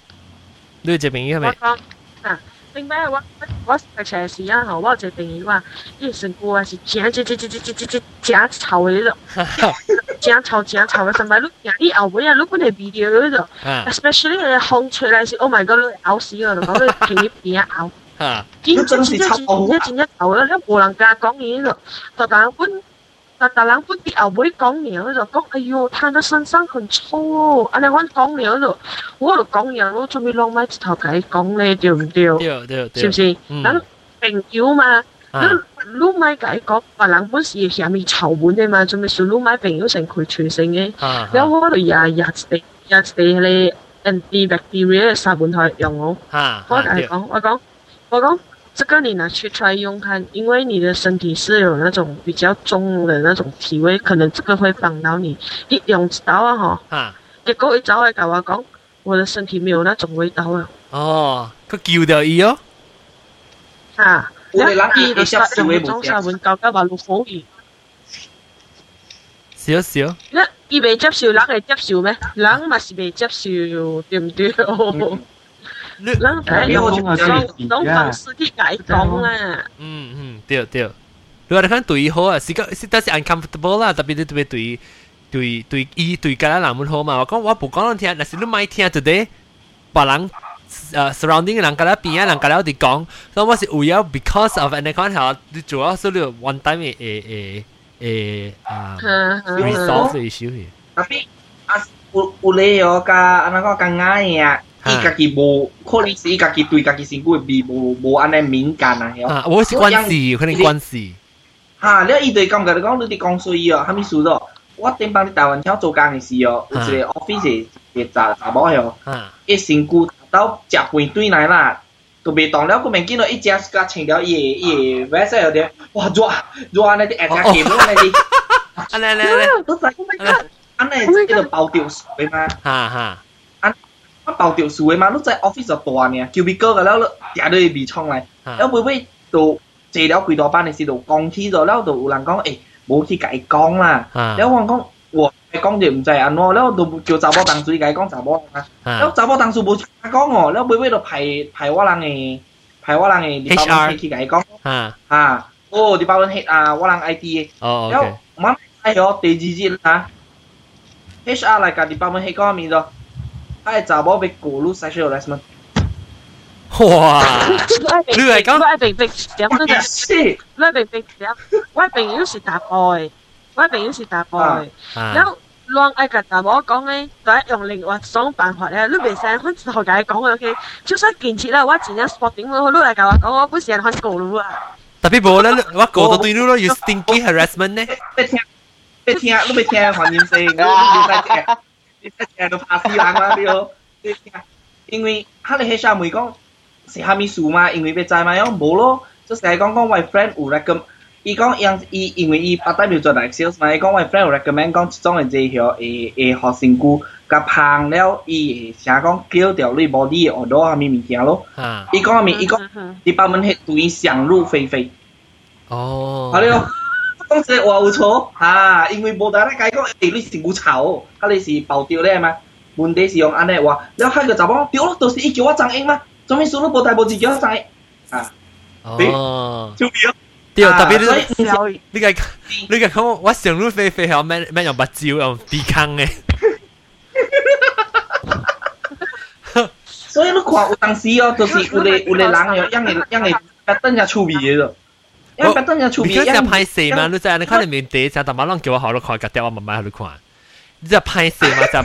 你只朋友系咪？ 明白我，我生下来是还好，我坐定义话，一身过啊是真真真真真真真真潮的了，真潮真潮的，想买路硬滴熬，不然路本来无聊的了，especially 系风吹来是 oh my god，路会熬死的了，搞到平日平日熬，真真真真真，你真日熬了，你无人教讲伊了，就讲我。là ta lắng bút bị ảo bối con rồi có ai thằng nó sân sân còn sâu anh em vẫn con nhớ rồi 我就講嘢咯，做咩攞咪頭計講咧？對唔對？對對對，是不是？咱朋友嘛，咱攞咪計講，別人本事下面臭本嘅嘛，做咩算攞咪朋友成佢全勝嘅？然後我就日日地日地咧 antibacterial 殺本台用我，我同你講，我講我講。这个你拿去 try 用看，因为你的身体是有那种比较重的那种体味，可能这个会帮到你。一用知道啊哈，啊，结果一早来跟我讲，我的身体没有那种味道了。哦，佢叫掉伊哦。啊，我哋谂住杀用中杀换教嘅话六火鱼。少少。一伊未接受，人系接受咩？人嘛是未接受，对唔对？ 你睇我讲讲方式去解讲啦。嗯嗯，对对。你话你看对好啊，是个是但是 uncomfortable 啦，特别特别对对对伊对家人人好嘛。我讲我无讲人听，但是你咪听 today，别人诶 surrounding 嘅人家咧边啊人家咧哋讲，所以我是为咗 because of 你讲下，你主要是你 one time 诶诶诶啊 resolve issue 嘅。特别啊，有有咧有个安那个更啱嘅。 伊家己无可能是伊家己对家己身躯味无无安尼敏感啊，啊，我是关系，可能关系。哈，你伊对感觉你讲你伫讲水哦，虾米事咯？我顶帮你台湾超做工嘅时哦，有一个 office 嘅查查某哦，伊身躯到食饭对来啦，都未动了，佢明见到一只甲穿了伊伊 vest 有啲，哇热热安尼啲 air 加嘅，安尼啲，安尼安尼安尼，都使安尼叫做包掉水嘛，哈哈。 我包掉树嘅嘛，你在 office 就大呢，cubicle 嘅了，定都被冲嚟，了每每到坐了几多班嘅时候讲起咗，了就有人讲诶，冇去解讲啦，了我讲我讲就唔知安怎，了就叫查某同事解讲查某啊，了查某同事冇讲哦，了每每就排排我人嘅排我人嘅 department 去解讲，啊，哦 department head 啊，我人 IT 嘅，了我系咗第二日啊，HR 嚟个 department head 讲咩咗？ 他係查某被咕嚕 sexual harassment。哇！你嚟講，我明明想呢啲，我明明想，我明明是大愛，我明明是大愛。然後亂愛嘅大我講咧，就係用另外種辦法咧，你未使我同佢講嘅，OK？就算建設啦，我前日 sporting 咯，你嚟教我講，我本身係咕嚕啊。特別冇咧，我講到對你咯，要 stinky harassment 咧。別聽，別聽，你別聽黃念星，你別聽。你成日都拍死人啦，你好，因為哈你喺上面講是蝦米事嘛，因為要知嘛，樣冇咯，即係講講我 friend 有 recommend，伊伊因为伊 part time 做 like sales 嘛，伊講我 friend 有 recommend 講即種嘅這條會會學身軀甲胖了，伊會成講叫掉你 body 嘅好多蝦米物件咯，伊講蝦米，伊講你把門係對伊想入非非，哦，係咯。讲这话有错吓，因为无大咧解讲，诶你是有臭，啊你是爆掉咧嘛？问题是用安尼话，了下个查某对咯，都是伊叫我张英嘛，做咩事都无大无字叫我张英啊？哦，就变。对，特别你你个你个讲我上路飞飞系咩咩用目睭用鼻孔嘅。所以你看有当时哦，就是有个有个人哦，样个样个白等下趣味嘅咯。 因为等下出面，你拍摄嘛？你知你看你面第一只，但马上叫我好多看，个电话慢慢好多看。你只拍摄嘛，就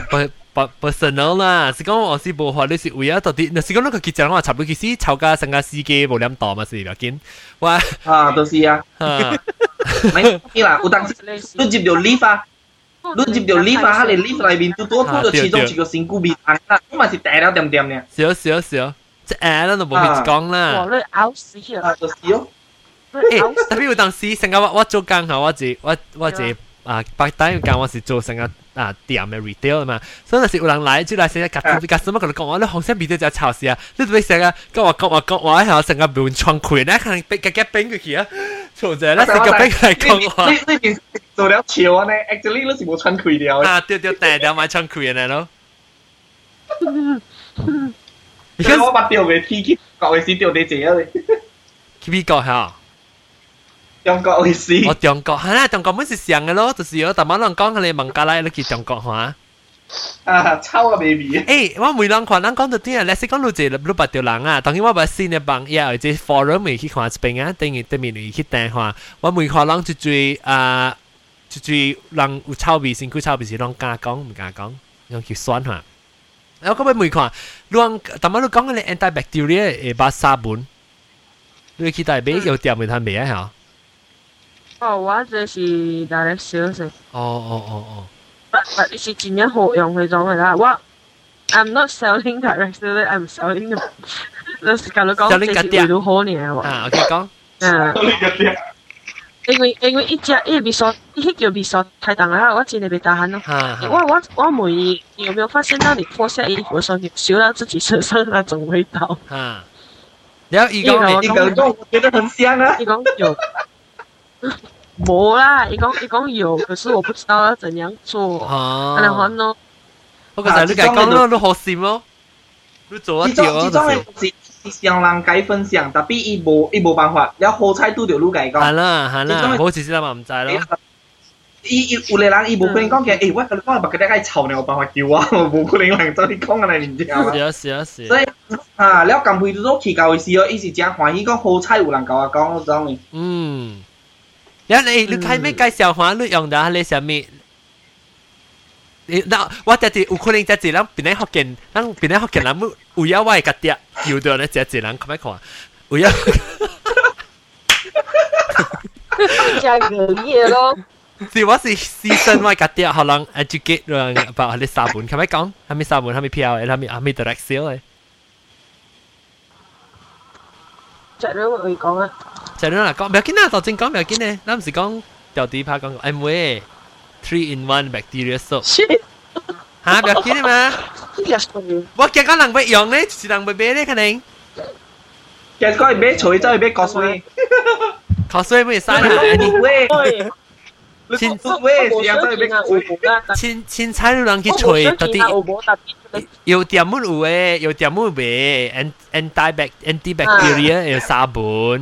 不不 personal 啦。是讲我是无法，你是为咗到底，那是讲那个记者话差不多其实炒价成个司机无两多嘛，是唔要紧。哇！啊，都是啊。咪啦，有当时你接到 lift 啊，你接到 lift 啊，你 lift 里面都多拖咗其中一个身躯面红啦，咁咪是大了点点呢？少少少，即系啦，都冇咩讲啦。我你咬死啊！就是咯。 诶，特别有当时成个我我做工吓，我自我我自啊白单工我是做成个啊店嘅 retail 嘛，所以那时有人来就来成日夹夹什么同你讲，我你红色 video 就炒事啊，你做咩成日跟我讲我讲我喺度成个门窗开咧，可能俾夹夹冰佢去啊，错者咧成个冰嚟讲我。呢呢件做了潮啊呢，actually 你是冇窗开掉。啊，对对，但系有买窗开嘅咯。 所以我把钓嘅天去国嘅时钓你姐啊你。去美国吓？ 中国嘅时。我中国系啦，中国本是上嘅咯，就是有大马人讲佢哋孟加拉你去中国吓。啊，臭啊 baby！诶，我每人看人讲到啲啊，你识讲到这六百条人啊，当然我把新嘅帮也或者 forum 咪去看一边啊，等于对面去订看，我每看人就最啊。就最人有臭味，身躯臭味是拢敢讲唔敢讲，用叫酸吓。我咁样每看，拢但系你讲嘅你 antibacteria 诶把沙本，你去大买有店咪睇未啊？吓？ 哦，我这是 direct sales。哦哦哦哦。但系是真系好用嗰种嘅啦，我 I'm not selling direct sales, I'm selling the，就是讲到讲这是为咗好嘢喎。啊，OK 讲。啊。因为因为一只一比索，一叫比索太大啦，我真系被打鼾咯。我我我每有没有发现到你脱下衣服的时候，你嗅到自己身上那种味道？啊，然后一讲一个讲，我觉得很香啊。一讲有， 冇啦，一讲一讲有，可是我不知道要怎样做。啊，然后呢？我觉得你讲咯，你好心咯，你做一条啊，上人解分享，特别伊无伊无办法，了好彩拄着你解讲。系啦系啦，好似先嘛唔知咯。伊伊有个人伊无可能讲嘅，诶我同你讲，目个啲臭你有办法救我，无可能有人做你讲嘅嚟，你知道吗？是啊是啊是。所以啊，了近辈都去教嘅时候，伊是真欢喜讲好彩有人甲我讲嗰种嘅。嗯， 然后你你睇咩介绍话你用到你上面？那我就系有可能就系人边啲学见，人边啲学见人冇有有位个啲。要到咧，只只人咁样看，我要。加个嘢咯。是我是 season 我个啲可能 educate 人 about 你沙本，咁样讲，系咪沙本，系咪 PL，系咪系咪 direct sale 咧？只两会讲啊。 只两嚟讲，唔要紧啊，就正讲唔要紧咧，咱唔是讲掉地拍讲 M V three in one bacteria soap。吓，唔要紧嘛？我见个人会用咧，是人会买咧，可能。见个买水走去买胶水，胶水咩嘥啦？你喂，青喂，是啊，走去买青青菜有人去吹，到底有点乜有诶，有点乜味，anti antibacteria 有沙本。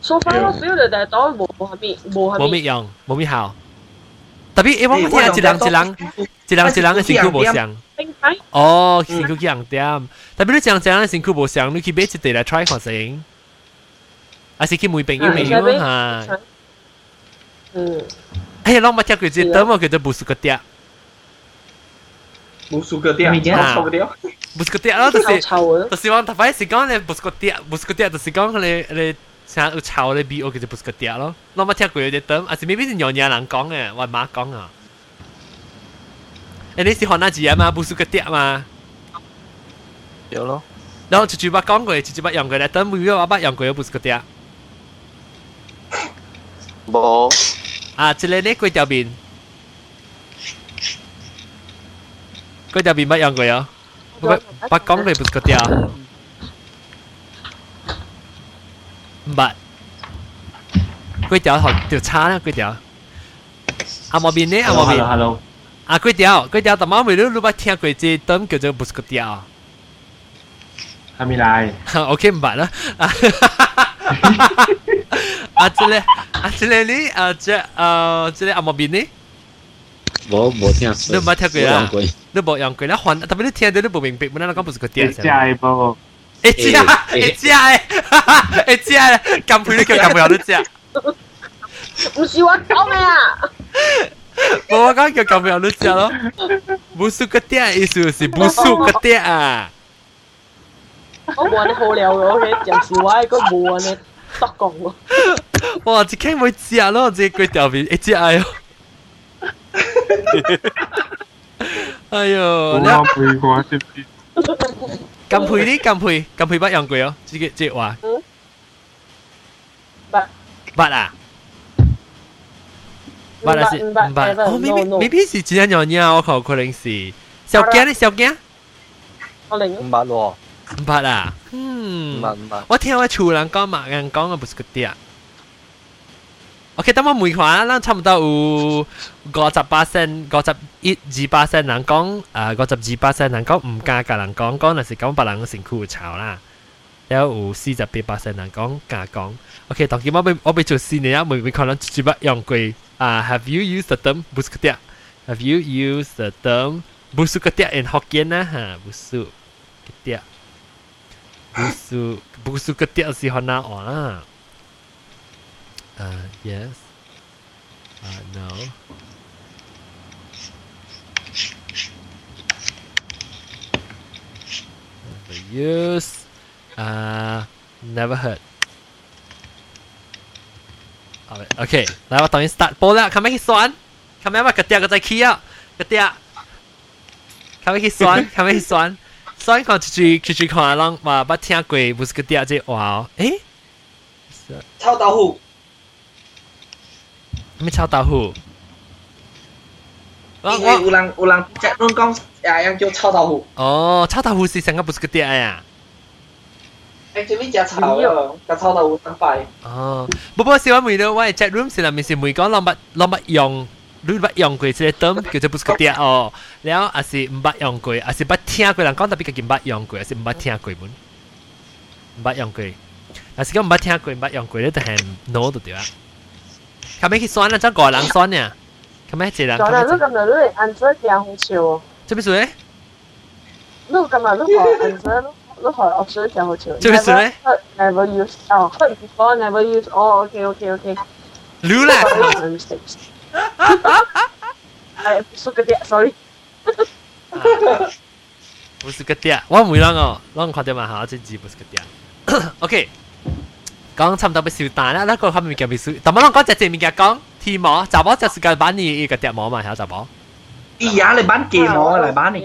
So far 我 feel 到但系当冇冇咩冇冇咩用，冇咩效。特别因为我听一人一人一人一人嘅身躯无相。哦，身躯去人点，特别你这样这样嘅身躯无相，你去买一地来 try 看先，还是去问朋友朋友哈。嗯。哎呀，我冇听过只德文叫做布斯格嗲。布斯格嗲，臭嘅屌。布斯格嗲咯，就是就是话，特别是讲咧布斯格嗲，布斯格嗲就是讲你你。 像有臭咧 B O 叫做布斯格嗲咯，我冇听过有只term，还是 maybe 是娘娘人讲嘅，我妈讲啊。诶，你是学哪字啊嘛？布斯格嗲嘛？有咯。然后就就把讲过，就就把用过咧，等每个我把用过有布斯格嗲。冇。啊，即系呢贵条边，贵条边乜用过啊？把讲过布斯格嗲。 唔系，粿条学条叉啦，粿条。阿莫边呢？阿莫边。Hello。啊，粿条，粿条，大妈咪都都捌听过只灯叫做 bus 粿条。还没来。OK，唔系啦。啊，这里啊，这里呢？啊，这啊，这里阿莫边呢？冇冇听。你冇听过啦？你冇用过啦，还特别你听到你冇明白，冇那个 bus 粿条。真系 噃。会食会食诶，会食诶，咁配你叫咁样都食。唔是我讲嘅啊！冇我讲叫咁样都食咯。不熟个啲意思是不熟个啲啊。我冇你好料嘅，就是我个冇你得讲喎。哇！只倾会食咯，只佢条片一只哎呦。哎呦！我配过先。 近配啲近配近配筆有句啊，即即話筆筆啊。八啊是，八哦，未必未必是只人樣嘢，我求可能是小驚咧，小驚，可能五八咯，五八啊，嗯，五八五八，我聽我潮人講，馬人講我唔識啲啊。OK，等我每款啦，差唔多有五十八 percent、五十一二八 percent 人讲，诶五十二八 percent 人讲唔加嘅人讲，讲那是讲别人嘅辛苦潮啦。แล้ว有四十八 percent 人讲加讲。OK，当然我被我被做四年啊，每每可能只不用过啊。Have you used the term busketia? Have you used the term busketia in Hokkien 呢？哈，busketia。busu busketia 是好难学啦。 Uh, yes. Uh, no. Never use. Uh, never heard. โอเค แล้วตอนนี้สตาร์ทโปแล้วคำไม่คิดซ้อนคำแม่ว่ากระเตียกระใจเคี้ยวกระเตียคำไม่คิดซ้อนคำไม่คิดซ้อนซ้อนของจีจีจีจีของอะไรลองว่าบัดเทียงกุยบุสกระเตียเจ้าว้าวเอ๊ะเท่าเต้าหู 我有人有人食拢讲呀，样叫臭豆腐。哦，臭豆腐是成个不是个碟呀。actually 食炒啊，个臭豆腐三百。哦，不过小我每到我系 chat room 是啦，咪是每讲攞乜攞乜用。你捌用过即个 term 叫做不是个碟哦，然后还是唔捌用过，还是捌听过人讲特别嘅唔捌用过，还是唔捌听过本，唔捌用过。但是讲唔捌听过，唔捌用过咧，就系 no 就对啦。 佢咪去酸啊？怎个人酸呢？佢咪一人？酸啊！你咁就你按住行红桥。这边谁？你咁啊？你学按住你学学水行红桥。这边谁？Never use 哦，hurt before never use 哦，OK OK OK。你啦。哎，不是个嗲，sorry。不是个嗲，我唔会啷个，啷个看到嘛？哈，这字不是个嗲。OK。讲差唔多要收单啦，那个后面叫未收，但系我讲只正面嘅讲，天模，查某就是个版呢个碟模嘛，系查某。咦呀，你版几模嚟版呢？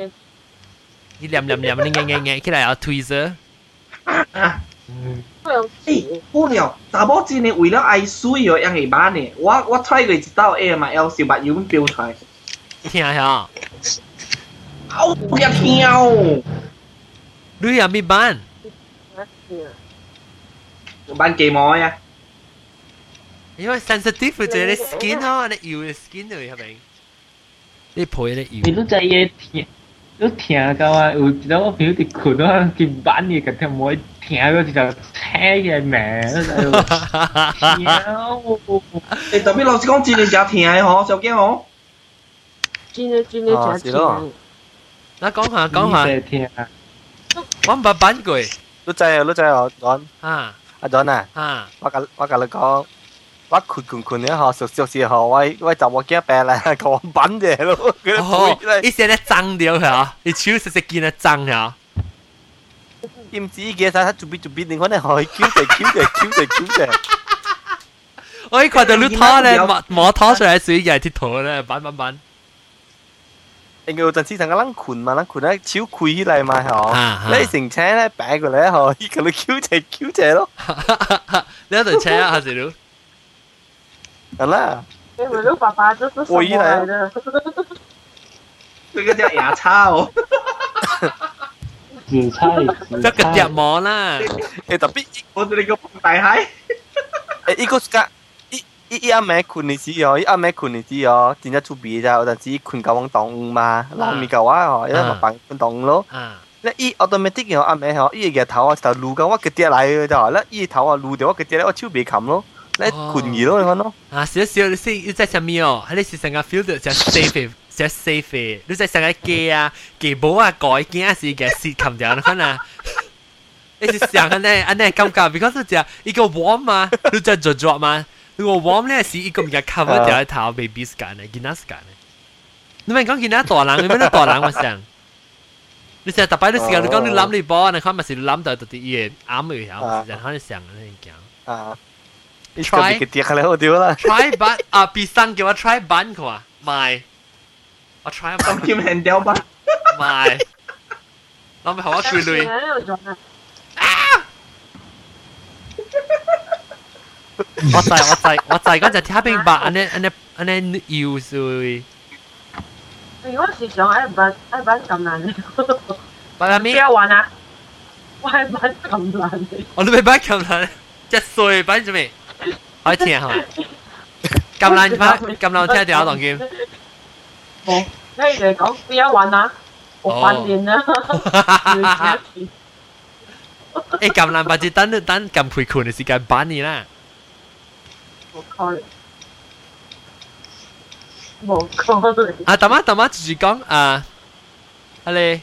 你念念念，你硬硬硬起来有 tweezer。诶，好了，查某真系为了爱水哦，样嘅版呢，我我 try 过一道 AML 小白油标出来。听下。好不要听哦。你有咩版 ？ban kỳ mồi à因为 sensitive 就系你 skin 咯，你要嘅 skin 就系咪？你配你要。你都真系听，都听到啊！有一个朋友哋困啊，见板嘅嗰条妹听嗰就车嘅名，诶特别老师讲真系真听嘅嗬，小惊嗬。真系真系真听。嗱讲下讲下，我唔捌版过。都知啊，都知啊，讲啊。 阿 Don 啊，我甲我甲你讲，我困困困咧嗬，熟熟时候我我就我惊病啦，个我板嘢咯，哦，一些咧脏掉系啊，你手实实见得脏系啊。点知嘅晒，做边做边，你可能可以 Q 地 Q 地 Q 地 Q 地。我一看到你拖咧，摸摸拖出来水又系铁头咧，板板板。 因为有阵时成个人困嘛，人困咧超攰起嚟嘛，系嗬。你成车咧摆过嚟嗬，依个你 Q 只 Q 只咯。你喺度车啊，还是你？系啦。因为你爸爸就是什么来的？这个叫牙叉哦。紫菜。这个碟膜啦。诶特别，我哋个大蟹。诶，依个是个。 伊伊阿妹困你时哦，伊阿妹困你时哦，真正出别咋，有阵时困到往动嘛，然后咪个我哦，因为咪放困动咯。那伊 automatic 嘅阿妹嗬，伊个头啊就撸紧我个碟嚟嘅就，那伊头啊撸掉我个碟咧，我手未冚咯，你困住咯，你看咯。啊，少少你先，你在上面哦，你是成个 feel 到就 safe，就 safe，你在成个机啊，机帽啊改机啊是嘅 sit 冚掉，你看啊。你是想安尼安尼感觉，because 就一个 warm 嘛，你在做 drop 嘛。 如果 warm 咧是一个唔嘅 cover 掉喺头 baby scan 嘅，见得 scan 嘅。你咪讲见得大人，你咩都大人我想。你成日特摆啲时间，你讲你谂你波，你可能是谂到到啲嘢啱嘅样，人可能想你讲。啊，try 嘅跌下嚟好屌啦。try 版啊，必生叫我 try 版佢话，卖。我 try 版。咁叫人掉版。卖。我咪学我句类。 我知我知我知，嗰只听明白，安尼安尼安尼要水。我是想爱玩爱玩咁难。玩咩？不要玩啊！我系玩咁难。我都未玩咁难，一岁玩做咩？可以听下。咁难玩，咁难听电话当剑。冇，你哋讲不要玩啊！我翻脸啦。诶咁难把只等等咁陪困嘅时间班你啦。 冇可能。冇可能。啊，大妈大妈就是讲啊，系咧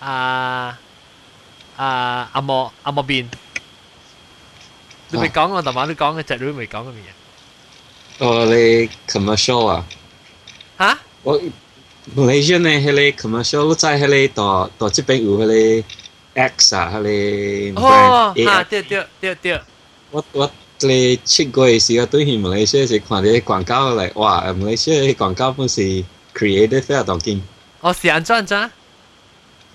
啊啊阿莫阿莫边，你未讲我大妈都讲嘅，只女未讲嘅咩嘢？哦，你 commercial 啊？吓？我 Malaysia 呢，迄个 commercial 在迄个到到这边有迄个 X 啊，迄个 brand。哦，啊，对对对对。我我。 你出过嘅时候，对于马来西亚是看啲广告嚟，哇！马来西亚嘅广告本是 creative 非常当劲。哦，是安怎安怎？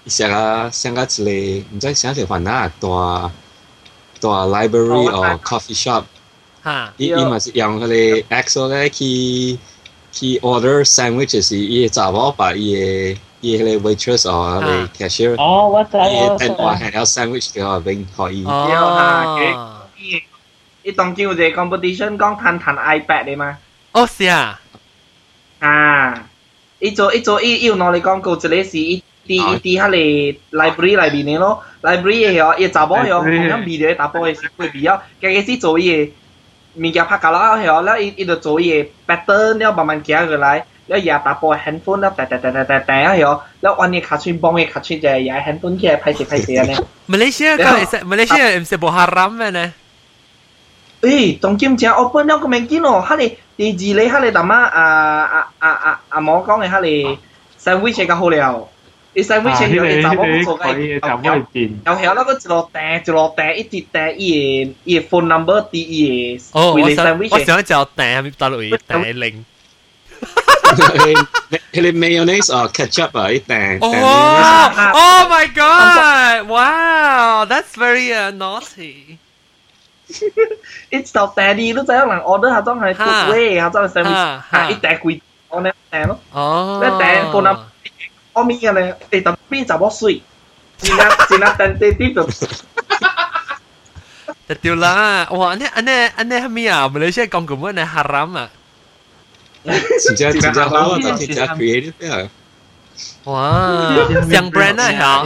像啊，像个一个唔知想条番哪大大 library 或 coffee shop。吓！伊伊嘛是用佢哋 Excel 咧去去 order sandwich 是伊查某把伊嘅伊迄个 waitress 或佢哋 cashier。哦，我知我知。电话系有 sandwich 嘅话，并可以。哦。 你當朝有隻 competition 講彈彈 iPad 嘅嘛？哦，是啊。啊！伊做伊做伊伊有攞嚟講過一個是伊啲伊啲喺嚟 library 裏邊嘅咯，library 嘅哦，伊查某嘅哦，同樣未了查甫嘅是會比較，佢開始做伊嘅物件拍架啦，係哦，然伊伊就做伊嘅 pattern，然後慢慢行過來，然後也查甫嘅 handphone 啦，噠噠噠噠噠噠係哦，然後揾嘢卡穿幫嘢卡穿就係也 handphone 起來拍攝拍攝咧。馬來西亞，馬來西亞唔係 Haram 嘅咧。诶，当今正 open 了个物件哦，迄个第二咧，迄个淡仔啊啊啊啊阿毛讲嘅迄个 sandwich 较好了。伊 sandwich 有个查某做嘅，有有那个一路订一路订，一直订伊个伊个 phone number 啲伊个。哦，我想我想就订大陆订零。迄个 mayonnaise 啊，ketchup 啊，一订。哦，Oh my God! Wow, that's very naughty. 一就第你都知影人 order 下装系 good way，下装系上面下一订贵，我呢订咯。哦，一订个谂我面嘅咧，你特边就冇水，先啦先啦，等啲啲就。就掉啦！哇，安尼安尼安尼系咩啊？马来西亚讲咁样系 haram 啊！真正真正好啊，真正 creative 啊！哇，上 brand 啊，吓，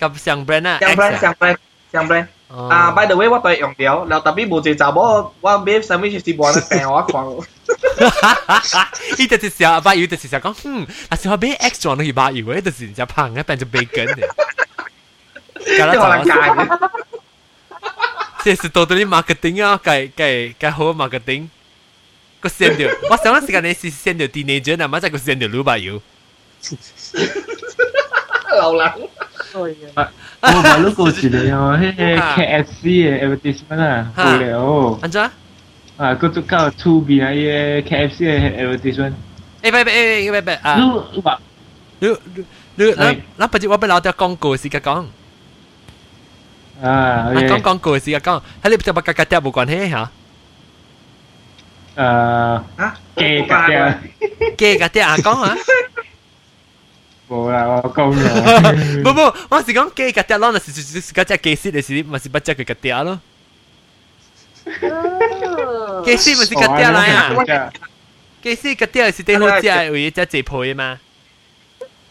กับ上 brand 啊，上 brand 上 brand 上 brand。 啊，by the way，我对用掉，然后特别无一查某，我买上面是无人订我看。伊就是想把油，就是想讲，嗯，啊，是我买 X 装都要把油，就是人家胖嘅，变成 bacon 嘅。搞到可能假。这是到底 marketing 啊，计计计好 marketing。个 send 掉，我上个时间你是 send 掉 teenager 啊，嘛再个 send 掉老把油。老人。 我马路过一个哦，迄个 KFC 嘅 advertisement 啊，有了。安怎？啊，佢做到出边啊，伊个 KFC 嘅 advertisement。诶，别别诶，别别啊！你话你你你，嗱嗱，不知我俾老爹讲过时嘅讲。啊，讲讲过时嘅讲，喺你就把格格爹冇关系吓。诶啊，嘅格爹，嘅格爹啊，讲啊！ 冇啦，我讲咗。唔唔，我是讲机架跌咯，是是是嗰只机师，你是咪是不只佢架跌咯？机师咪是架跌嚟啊！机师架跌是对好只系为只直配嘛？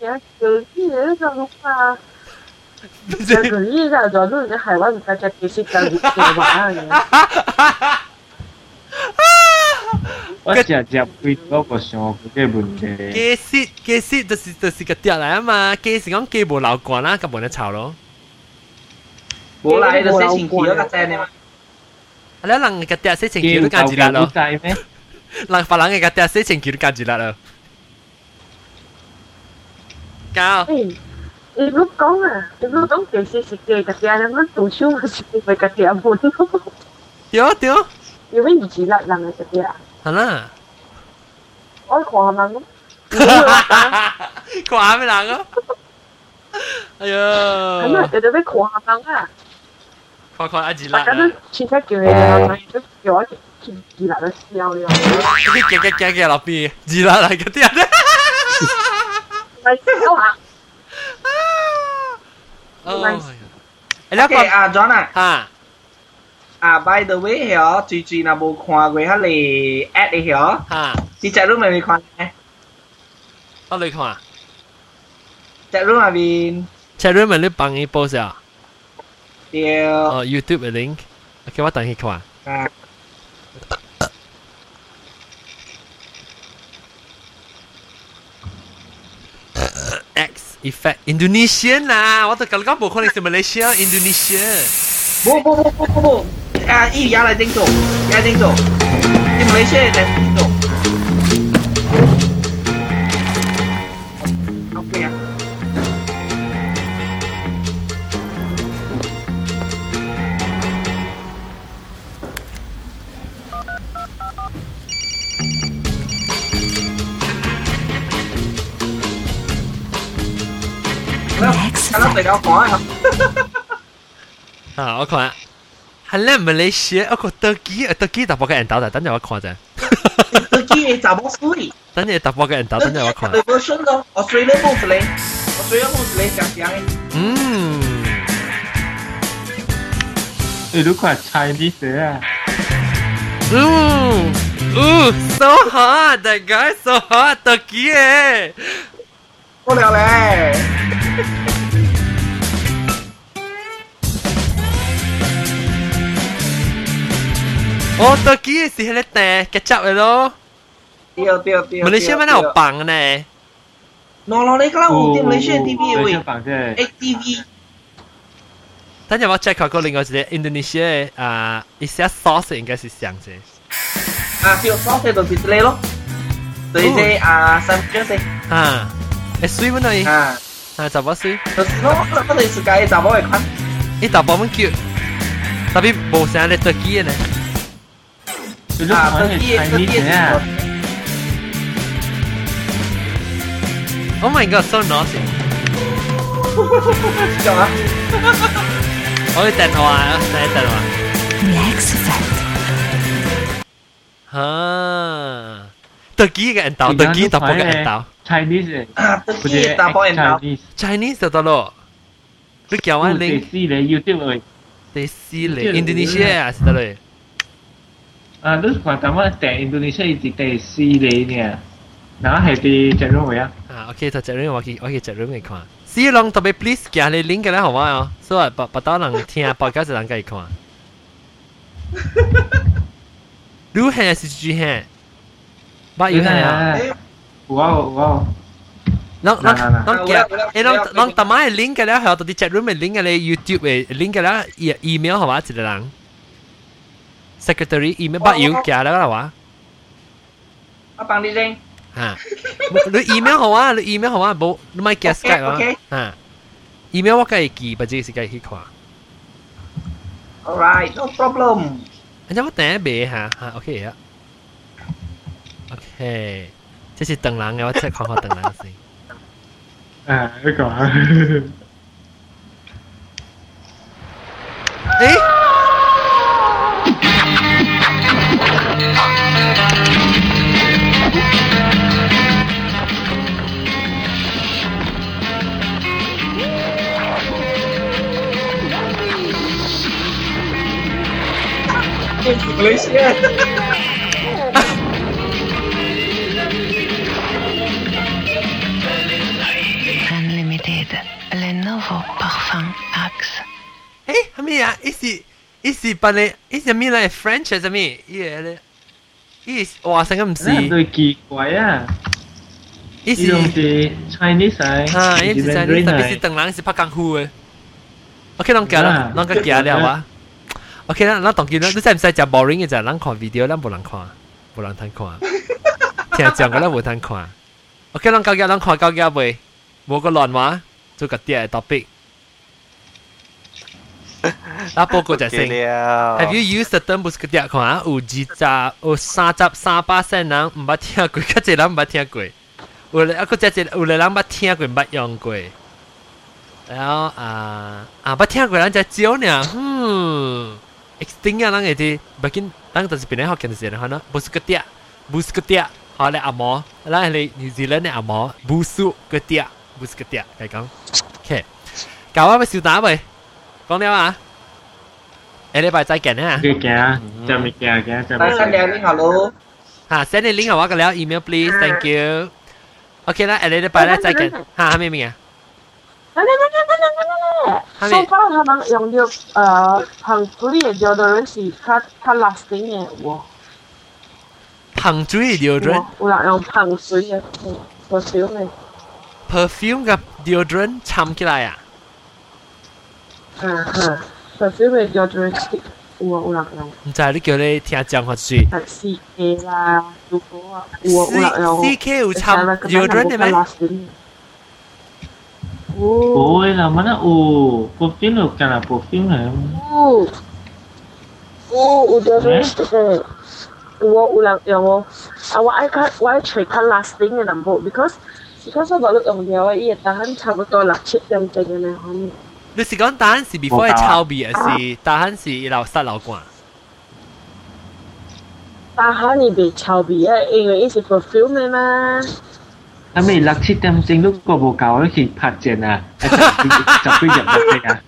呀，有啲嘢就咁啊！就佢呢就就都系海湾唔使只机师就就玩嘅。 我只只会嗰个上嘅问题。机师机师就是就是个跌嚟啊嘛，机是讲机无流惯啦，咁冇得炒咯。冇啦，你就写前期嗰个正嘛。系啦，人个跌写前期都间住啦咯。人法人嘅个跌写前期都间住啦咯。教。你唔讲啊！你唔讲机师是机个跌，你唔读书咪是咪个跌本。对对。有咩唔止啦，人嘅个 하나. 어이 과하나고? 과하면 나가? 아야. 아니야, 내가 과하나가. 과과 아지라. 나는 진짜 기회야. 나 이제 기회야. 기라를 쓰려요. 이게 깨깨깨깨 라비. 지라라 이거 돼야 돼. 나 이제 와. 아. 어. Okay, uh, John à. Hả? À by the way hiểu, chị chị nào bộ khoa với hát lì ad đi hiểu. Ha. Chị chạy lúc này mình khoa nè. 我嚟看。chạy lúc này mình. chạy lúc咪你帮伊 post 啊？对。哦，YouTube 嘅 link，OK，我等佢看。啊。X effect Indonesian 啊，我都讲讲冇可能系 Malaysia Indonesia。不不不不不 啊，一压了丁总，压丁总，你没事的，丁总。OK 啊。No，看到这条黄了。啊，我看。海南马来西亚，阿德基，德基打包给俺倒了，等你我夸赞。德基打包处理，等你打包给俺倒，等你我夸赞。版本咯，澳大利亚模嘞，澳大利亚模嘞，香香的。嗯。你都看才几岁啊？嗯嗯，so hot，that guy so hot，德基耶，过来嘞。哦，德基是迄个蛋夹汁嘅咯。对对对。马来西亚咩有棒呢？no 咯，你嗰度有啲马来西亚 TV 喂，ATV。等阵我 check 下个另外一个 Indonesia 啊，一些 sauce 应该是像嘅。啊，叫 sauce 就是这类咯，对啲啊三角色。啊，诶水乜嘢？啊啊，怎么水？就是咯，我哋是计怎么嚟看？你怎么叫？特别冇成日德基嘅 từ lúc à, nói thì thành như thế? Oh my god, so naughty. Trời ơi. Ôi tàn hòa, này tàn hòa. Next The key Tờ ký cái anh tao, tờ ký tao bỏ cái anh tao. Chinese. À, tờ ký tao bỏ anh. Chinese tao tao lo. Lúc kéo link. lên. Tê si YouTube ơi. Tê si Indonesia à, tao rồi 嘞。啊，你看他们在 Indonesia 是第四嚟呢，然后系第几种位啊？啊，OK，就这种我去我去这种嚟看。试啷特别 please 寄你 link 嘅咧，好吗？所以不不到人听 podcast 人可以看。你系是住系？乜要系啊？哇哇！啷啷啷寄，诶啷啷特买 link 嘅咧，系到啲 chat room 嘅 link 嘅咧，YouTube 嘅 link 嘅咧，email 系嘛？一个人。 secretary email 不要寄啦啦话。我帮你拎。吓，你 email 好啊，你 email 好啊，冇你咪寄 Skype 啊。吓，email 我梗系寄，不知是梗系去看。 Alright, no problem。anh cháu có té bề hả? À, ok á. Ok. Thế thì tầng lắng nghe check 看看tầng lắng先。啊，呢个。诶？Malaysia. Unlimited, Lenovo Parfum Axe. 诶，系咩啊？一时一时扮你，一时咩嚟 French 系咩？嘢咧，一哇成个唔是。对奇怪啊！一时用是 Chinese 啊，啊，一时 Chinese，特别是邓人是拍功夫嘅。OK，啷个啦，啷个夹了啊 ？OK 啦，咱当见啦，你使唔使食 boring 嘅就咱看 video，咱无人看，无人通看，听讲嘅咱无通看。OK，咱交夹咱看交夹未？冇个乱话，做个啲嘅 topic。那报告就先。Have you used the term 不是个啲看？有二十、有三十、三百声人唔捌听过，较济人唔捌听过。有咧，啊，个只只有咧人捌听过，唔捌用过。 然后啊啊，捌听过人只招呢，嗯 extinct lang eh, iti bakin lang ta sipinay hokkien sir hana busketia. Busketia. Họ lại amo. Là lại New Zealand này amo. Busu ketia, busketia, busu cái tiệt cái con ok cậu ơi siêu tá vậy con đeo à em đi bài trái kẹn ha chưa kẹn chưa mi kẹn kẹn chưa mi kẹn kẹn hello. Ha send link ah, hả cái email please. Thank you. Ok đó em đi bài trái kẹn ha hai mươi mình à 所以佢能用到誒彭水嘅調到人是較較垃圾嘅喎。彭水嘅調準？有人用彭水嘅 perfume。perfume 嘅調準沉起來啊？嗯哼，perfume 嘅調準有有人用。唔知你叫你聽講下先。C K 啦，如果啊，有有人用。C K 有沉調準嘅咩？ôi Oh. Boy lah mana U? Profil lo kan lah profil lah. U. U udah terus terus. Gua ulang yang gua. Awak ai kan, awak cek kan lasting yang nampak because because awak look yang dia awak iya tahan cakap tu lah cek yang jangan yang ham. Lu si kan tahan si before 抄別是 tahan si 老殺老關。但係你被抄別，因為一時 fulfillment mà 啊咪六七点钟都过无够，你去拍正啊，就就入入啊。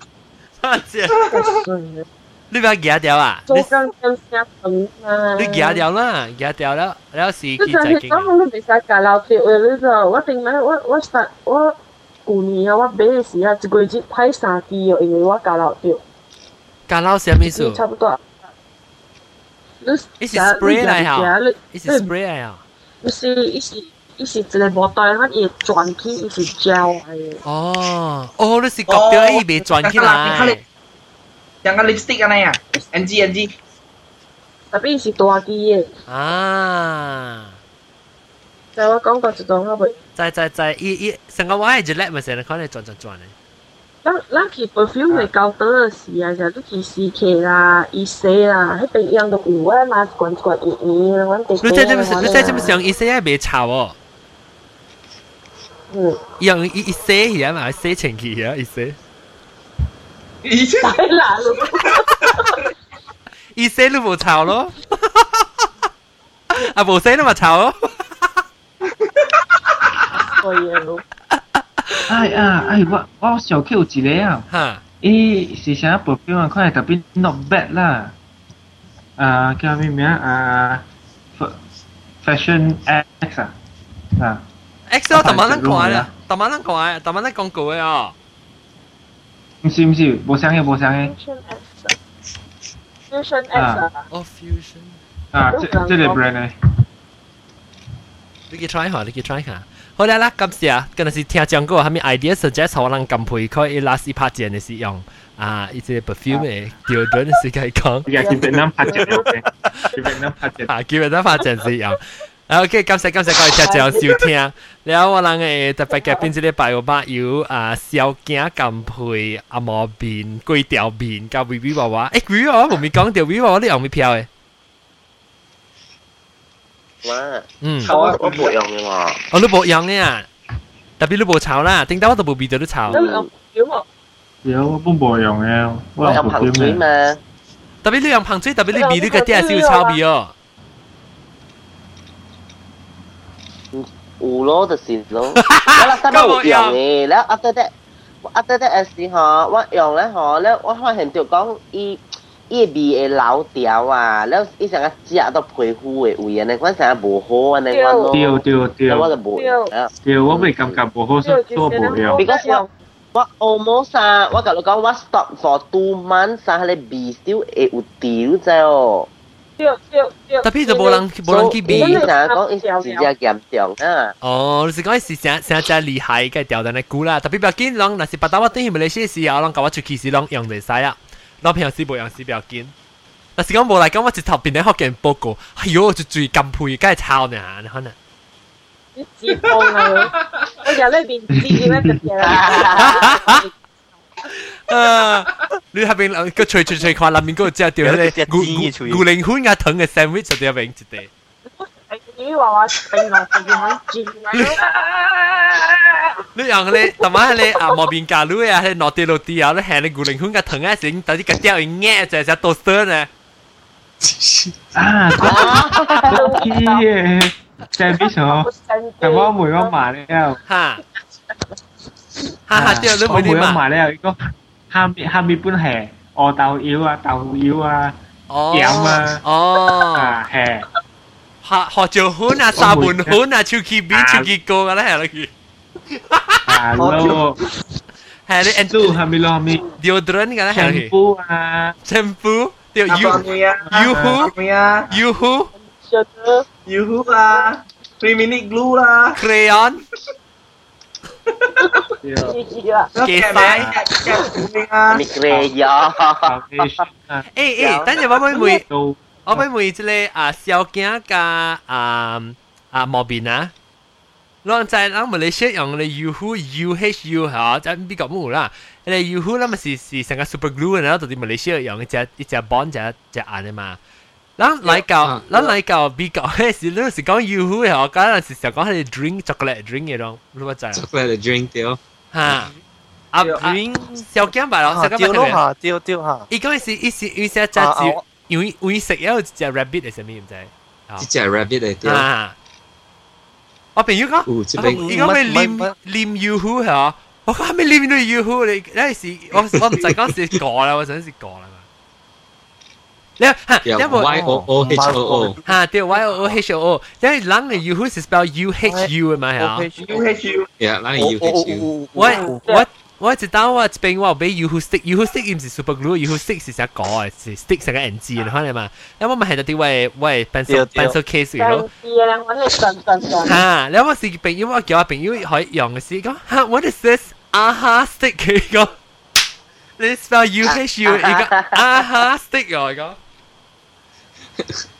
拍正。你把它夹掉啊？做工跟下笨啊！你夹掉啦，夹掉了，了是你就系讲你袂使夹流票嘅，你就我定买我我实我旧年啊，我买嘅时啊，一个月派三支哦，因为我夹流票。夹流什么意思？差不多。你是 spray 嚟吓？你是 spray 嚟吓？不是，伊是 伊是一个无袋，阮伊转起，伊是胶诶。哦，哦，你是觉着伊袂转起来。像个 lipstick 安尼啊，NG NG。特别是大支诶。啊。在我讲过一种，我袂。在在在，伊伊成个我系一粒咪成日看你转转转诶。咱咱去 perfume 会交倒个事啊，就去 CK 啦、EC 啦，迄边样都有啊嘛，管管伊伊，阮哋。你在这么你在这么想，EC 也袂吵哦。用一一些嘢嘛，一些情意嘢，一些。一些太难了。一些都冇吵咯，啊冇声都咪吵咯。可以咯。哎啊，哎我我小 Q 一个啊，哈，伊是啥目标啊？看来特别 not bad 啦。啊，叫咩名啊？Fashion X 啊，啊。X 我特晚咱看啦，特晚咱看，特晚咱广告嘅哦。唔是唔是，冇声嘅冇声嘅。 Fusion X 啊。哦，Fusion。啊，即即系 brand 嚟。你去 try 下，你去 try 下。好啦啦，今次啊，嗰阵时听讲过，系咪 idea suggest 我人揿配可以 last 一拍正嘅使用啊，一只 perfume 嘅 deodorant 是计讲。而家叫越南拍正，OK，叫越南拍正。啊，叫越南拍正使用。 OK，感謝感謝各位聽眾收聽。了我人嘅特別嘅邊一禮拜有把有啊小件干配阿毛面、粿條面加 V V 娃娃。誒，V V 娃娃冇咪講條 V V 娃娃你用咪票誒？哇！嗯，我我冇用嘅喎。哦，你冇用嘅啊？特別你冇炒啦，頂到我都冇變到你炒。有我本冇用嘅，我用鹹水嘛。特別你用鹹水，特別你面你個啲係燒炒味哦。all the same လို့လာစတော့ပြောင်းနေแล้ว after that after that as ဟောว่าอย่างแล้วหอแล้วว่าเห็นเดี๋ยวก้องอี一边的老调啊，แล้วอีสังกัดจะต้อง陪护的位啊，那款啥不好啊，那款咯，对对对，那我就不，对我没感觉不好是做不了，because 我我 almost 啊，我กับลูกก้องว่า stop for two months 啊，เลย B still เออุติรู้ใจ哦。别就冇人冇人去比。成日讲伊是只严重啊。哦，你是讲是成成只厉害嘅调但系估啦，特别不要紧，人若是把刀我等于马来西亚时候，人教我出去时，人用就使啊。人平时冇用时不要紧。但是讲冇嚟讲，我一头边咧学见报告，哎呦，就注意禁配，梗系抄呢，可能。你自放啊！我日呢边知咩特别啦。 啊！你喺邊個除除除裙裏面嗰度之後掉咗你古古古靈圈嘅盾嘅 sandwich 就掉俾人哋。你話我並來並喺轉你讓你同埋你啊莫變假，你啊你落地落地啊，你係你古靈圈嘅盾啊，先等啲個掉一嘢就就到身咧。啊！好啲嘅，就係邊首？係我每個晚咧。嚇！嚇嚇！之後你每啲晚咧有一個。下面下面本系鹅豆腰啊、豆腰啊、盐啊，哦。啊系。学学做款啊，沙门款啊，超级边超级高嘅咧系啦。啊咯，系你 and 都系咪咯？咪 deodorant 嘅咧系啦。 shampoo 啊 shampoo 掉 you Yuhu yuhu yuhu Yuhu 啊，three minute glue 啦 crayon 几晒？啊，你 crayon ，foundation 啊，诶诶，等阵我妹妹，都我妹妹即系啊小镜加啊啊毛边啊。咱在咱马来西亚用嘅 UHU UHU 吓，即系比较冇啦。你 UHU 咧咪是是成个 super glue 然后到啲马来西亚用嘅只一只 bond 只只眼啊嘛。 咱嚟教，咱嚟教比较嘅时，你是讲 UHU 嘅，我嗰阵时就讲系 drink chocolate drink 嘅咯，你话就系 chocolate drink 掉。吓。啊啊，小镜吧咯，小镜吧系咪？丢咯吓，丢丢吓。伊讲是伊是伊只只字，因为因为食有一只 rabbit 系什么唔知？即只 rabbit 嚟掉。啊！我朋友讲，哦，这边伊讲咪念念 UHU 系啊，我讲系咪念到 UHU？你嗰阵时我我唔使讲是过啦，我想是过啦 嘛。你吓，有因为 Y O O H O O。吓对 Y O O H O O，因为人嘅 UHU 是 spell U H U 嘅嘛系啊。 UHU Yeah，那你 U H U。我我我知道我这边我俾 UHU stick，UHU stick 唔是 super glue，UHU stick 是只个嘅，是 stick 成个 N G 你看你嘛。因为我咪系到啲喂喂 pencil pencil case 嘅咯。啲咧，我哋震震震。吓！你有冇试朋友我叫我朋友可以用嘅时讲吓，what is this？啊哈 stick 佢讲，你 spell U H U，你讲啊哈 stick 我讲。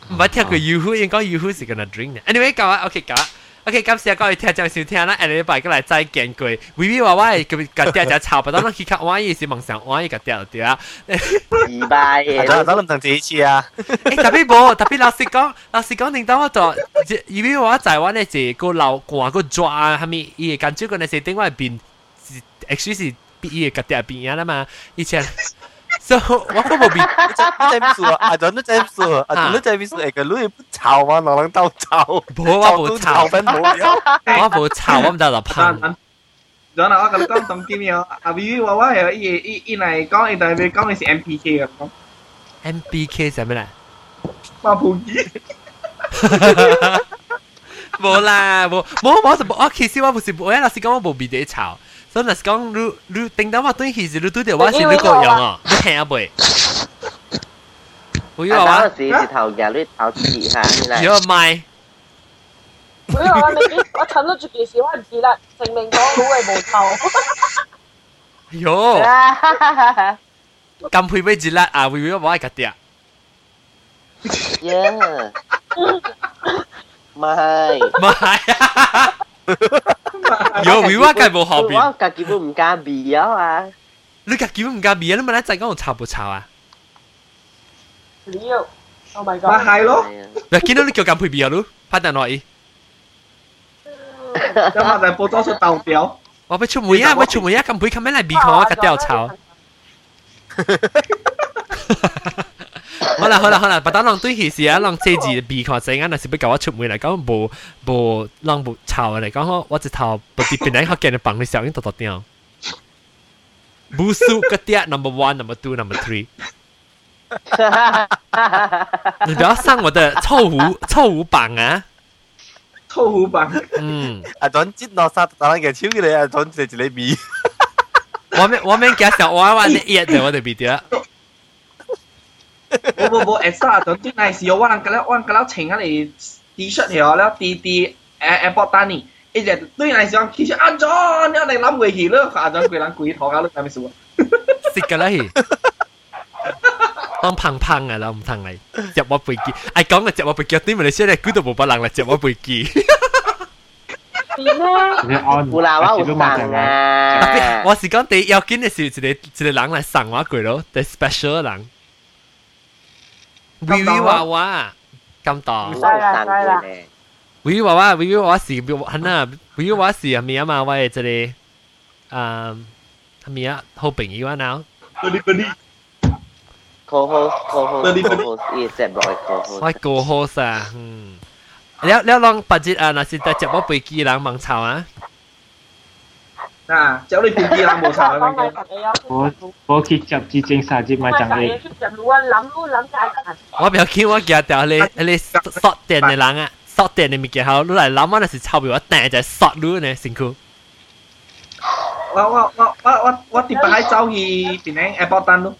唔系听佢 UHU，应该 UHU 是个 drink 嘅。anyway 讲啊，OK 讲。OK，今次各位听众收听啦，下礼拜过来再见过。微微话我系佢个爹就炒，不当去看我意思梦想，我一个爹对啊。二百嘢等等唔同自己啊！诶特别冇，特别老实讲，老实讲，令到我做，因为我在湾咧是个流汗个抓啊，系咪？伊感觉个那些顶外边，actually 是比伊个爹边啊啦嘛，以前。 so 我个冇变，你真你真数啊！阿俊都真数啊！阿俊都真数，诶个女不炒啊，哪能斗炒？冇我冇炒，分冇了。我冇炒，我唔得就喷。然后我同你讲当今日阿 V 话我系伊伊伊嚟讲，伊代表讲你是 MPK 嘅讲。 MBK 系咩咧？马普基。冇啦，冇冇冇就我其实我唔是我一老师讲我冇边啲炒。 所以那是讲你你等到我对其实你对条我是你个样啊，你听下袂？我以为啊，话嗰时是头日你头次吓，你嚟。有卖，佢话我未必，我趁到住件事，我唔知啦，证明讲好系无头。哟，咁配俾一粒啊，为咗我系个啲啊，耶，唔系。唔系啊， 有为我梗系冇后边，我家己都唔加 B 啊！你家叫唔加边啊？你问一阵讲我炒唔炒啊？屌，Oh my 咪 god！系咯，你见到你叫咁配边啊？你拍定落去，有嘛就报多出豆表。我俾出门啊，我出门啊，咁配咁样嚟边个我个掉炒。 好啦好啦好啦，不等人对其事啊，人借字避看阵间，若是要教我出门嚟讲，无无人无吵嚟讲，我我一头不啲边嚟学见你帮你小英多多掉。无数个啲 number one number two number three，你不要上我的臭狐臭狐榜啊！粗虎棒，嗯，阿俊接落沙，等人嘅超嘅你，阿俊就一个味。我们我们家小娃娃你一的我哋别掉。 冇冇冇，extra 等啲系时候我能够咧，我能够咧请下你 T 恤条咧，T T 诶诶博丹尼，一只对系时候 T 恤阿 John，你哋谂回去咯，阿 John 佢谂鬼头搞咯，系咪数啊？食噶啦，当胖胖啊，啦唔通嚟接我背机，哎讲嘅接我背机，点解你先嚟估到冇把人嚟接我背机？点咧？胡闹话好神特啊！别我是讲第要紧嘅时，一个一个人嚟送我句咯，第 special วิวิวาวะคำตอบใช่ละใช่ละวิวิวาวะวิวิวาวะสีฮันน่าวิวิวาวะสีเมียมาไว้จะได้อ่าเมีอยโฮปิงอีว่าน้าวตัวนี้ตัวนี้ co-host co-host co-host is that boy co-host ว่า co-host อะแล้วแล้วลองปัจจิตอะนะสิแต่จะว่าไปกี่หลังมังชาวอะ 啊，走你片机冷冇炒啦，应该。我我去接至正杀接咪就系我不要见我夹掉你你索电嘅人啊，索电嘅物件好，你嚟谂啊，那是臭味我掟就索你呢，辛苦。我我我我我我碟摆喺走去边咧 airport 单咯。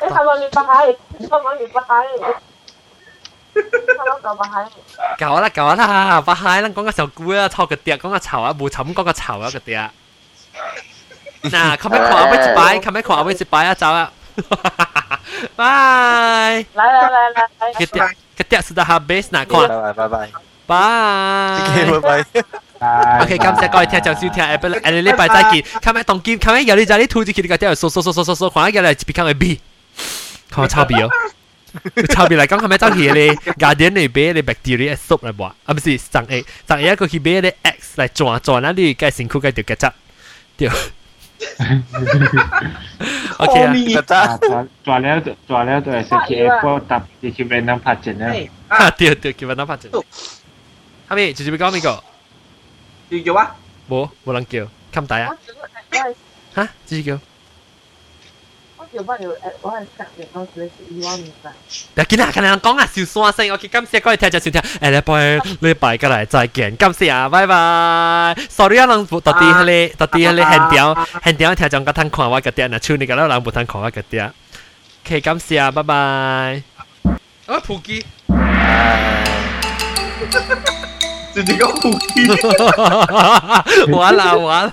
你系咪你白蟹？你系咪你白蟹？ 够啦够啦，把蟹啦，讲个小姑啊，错个碟，讲个臭啊，冇惨讲个臭啊个碟。嗱，冚咩狂啊，一摆，冚咩狂啊，一摆啊，走啊！拜。来来来来来。个碟个碟是得 habis 嗱，看。拜拜拜拜。拜。拜拜。 OK，感谢各位听众收听，诶，不，诶，礼拜再见。冚咩当剑，冚咩有你就你突然间个碟扫扫扫扫扫扫，可能有嚟 become a B，看臭鼻哦。 差別嚟講，係咪當時你 Guardian 嚟俾你 bacteria soap 嚟喎？啊，唔是上 A 上 A 佢去俾你 X 嚟轉轉，那你該辛苦該條腳扎，對。OK 啊，腳扎轉了轉了就係食起 Apple 搭啲叫 random 拍針啦。啊，對對，叫 random 拍針。後面直接講邊個？叫叫啊？冇冇人叫，冚大啊？嚇，直接叫。但今日可能讲啊，小山声，我去感谢各位听众收听，哎，来拜，你拜个来再见，感谢啊，拜拜。sorry 啊，能到底哩，到底哩很屌，很屌，听众个听看我个点啊，唱你个老能不听看我个点，可以感谢啊，拜拜。啊，普及。直接讲普及。完了完了，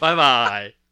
拜拜。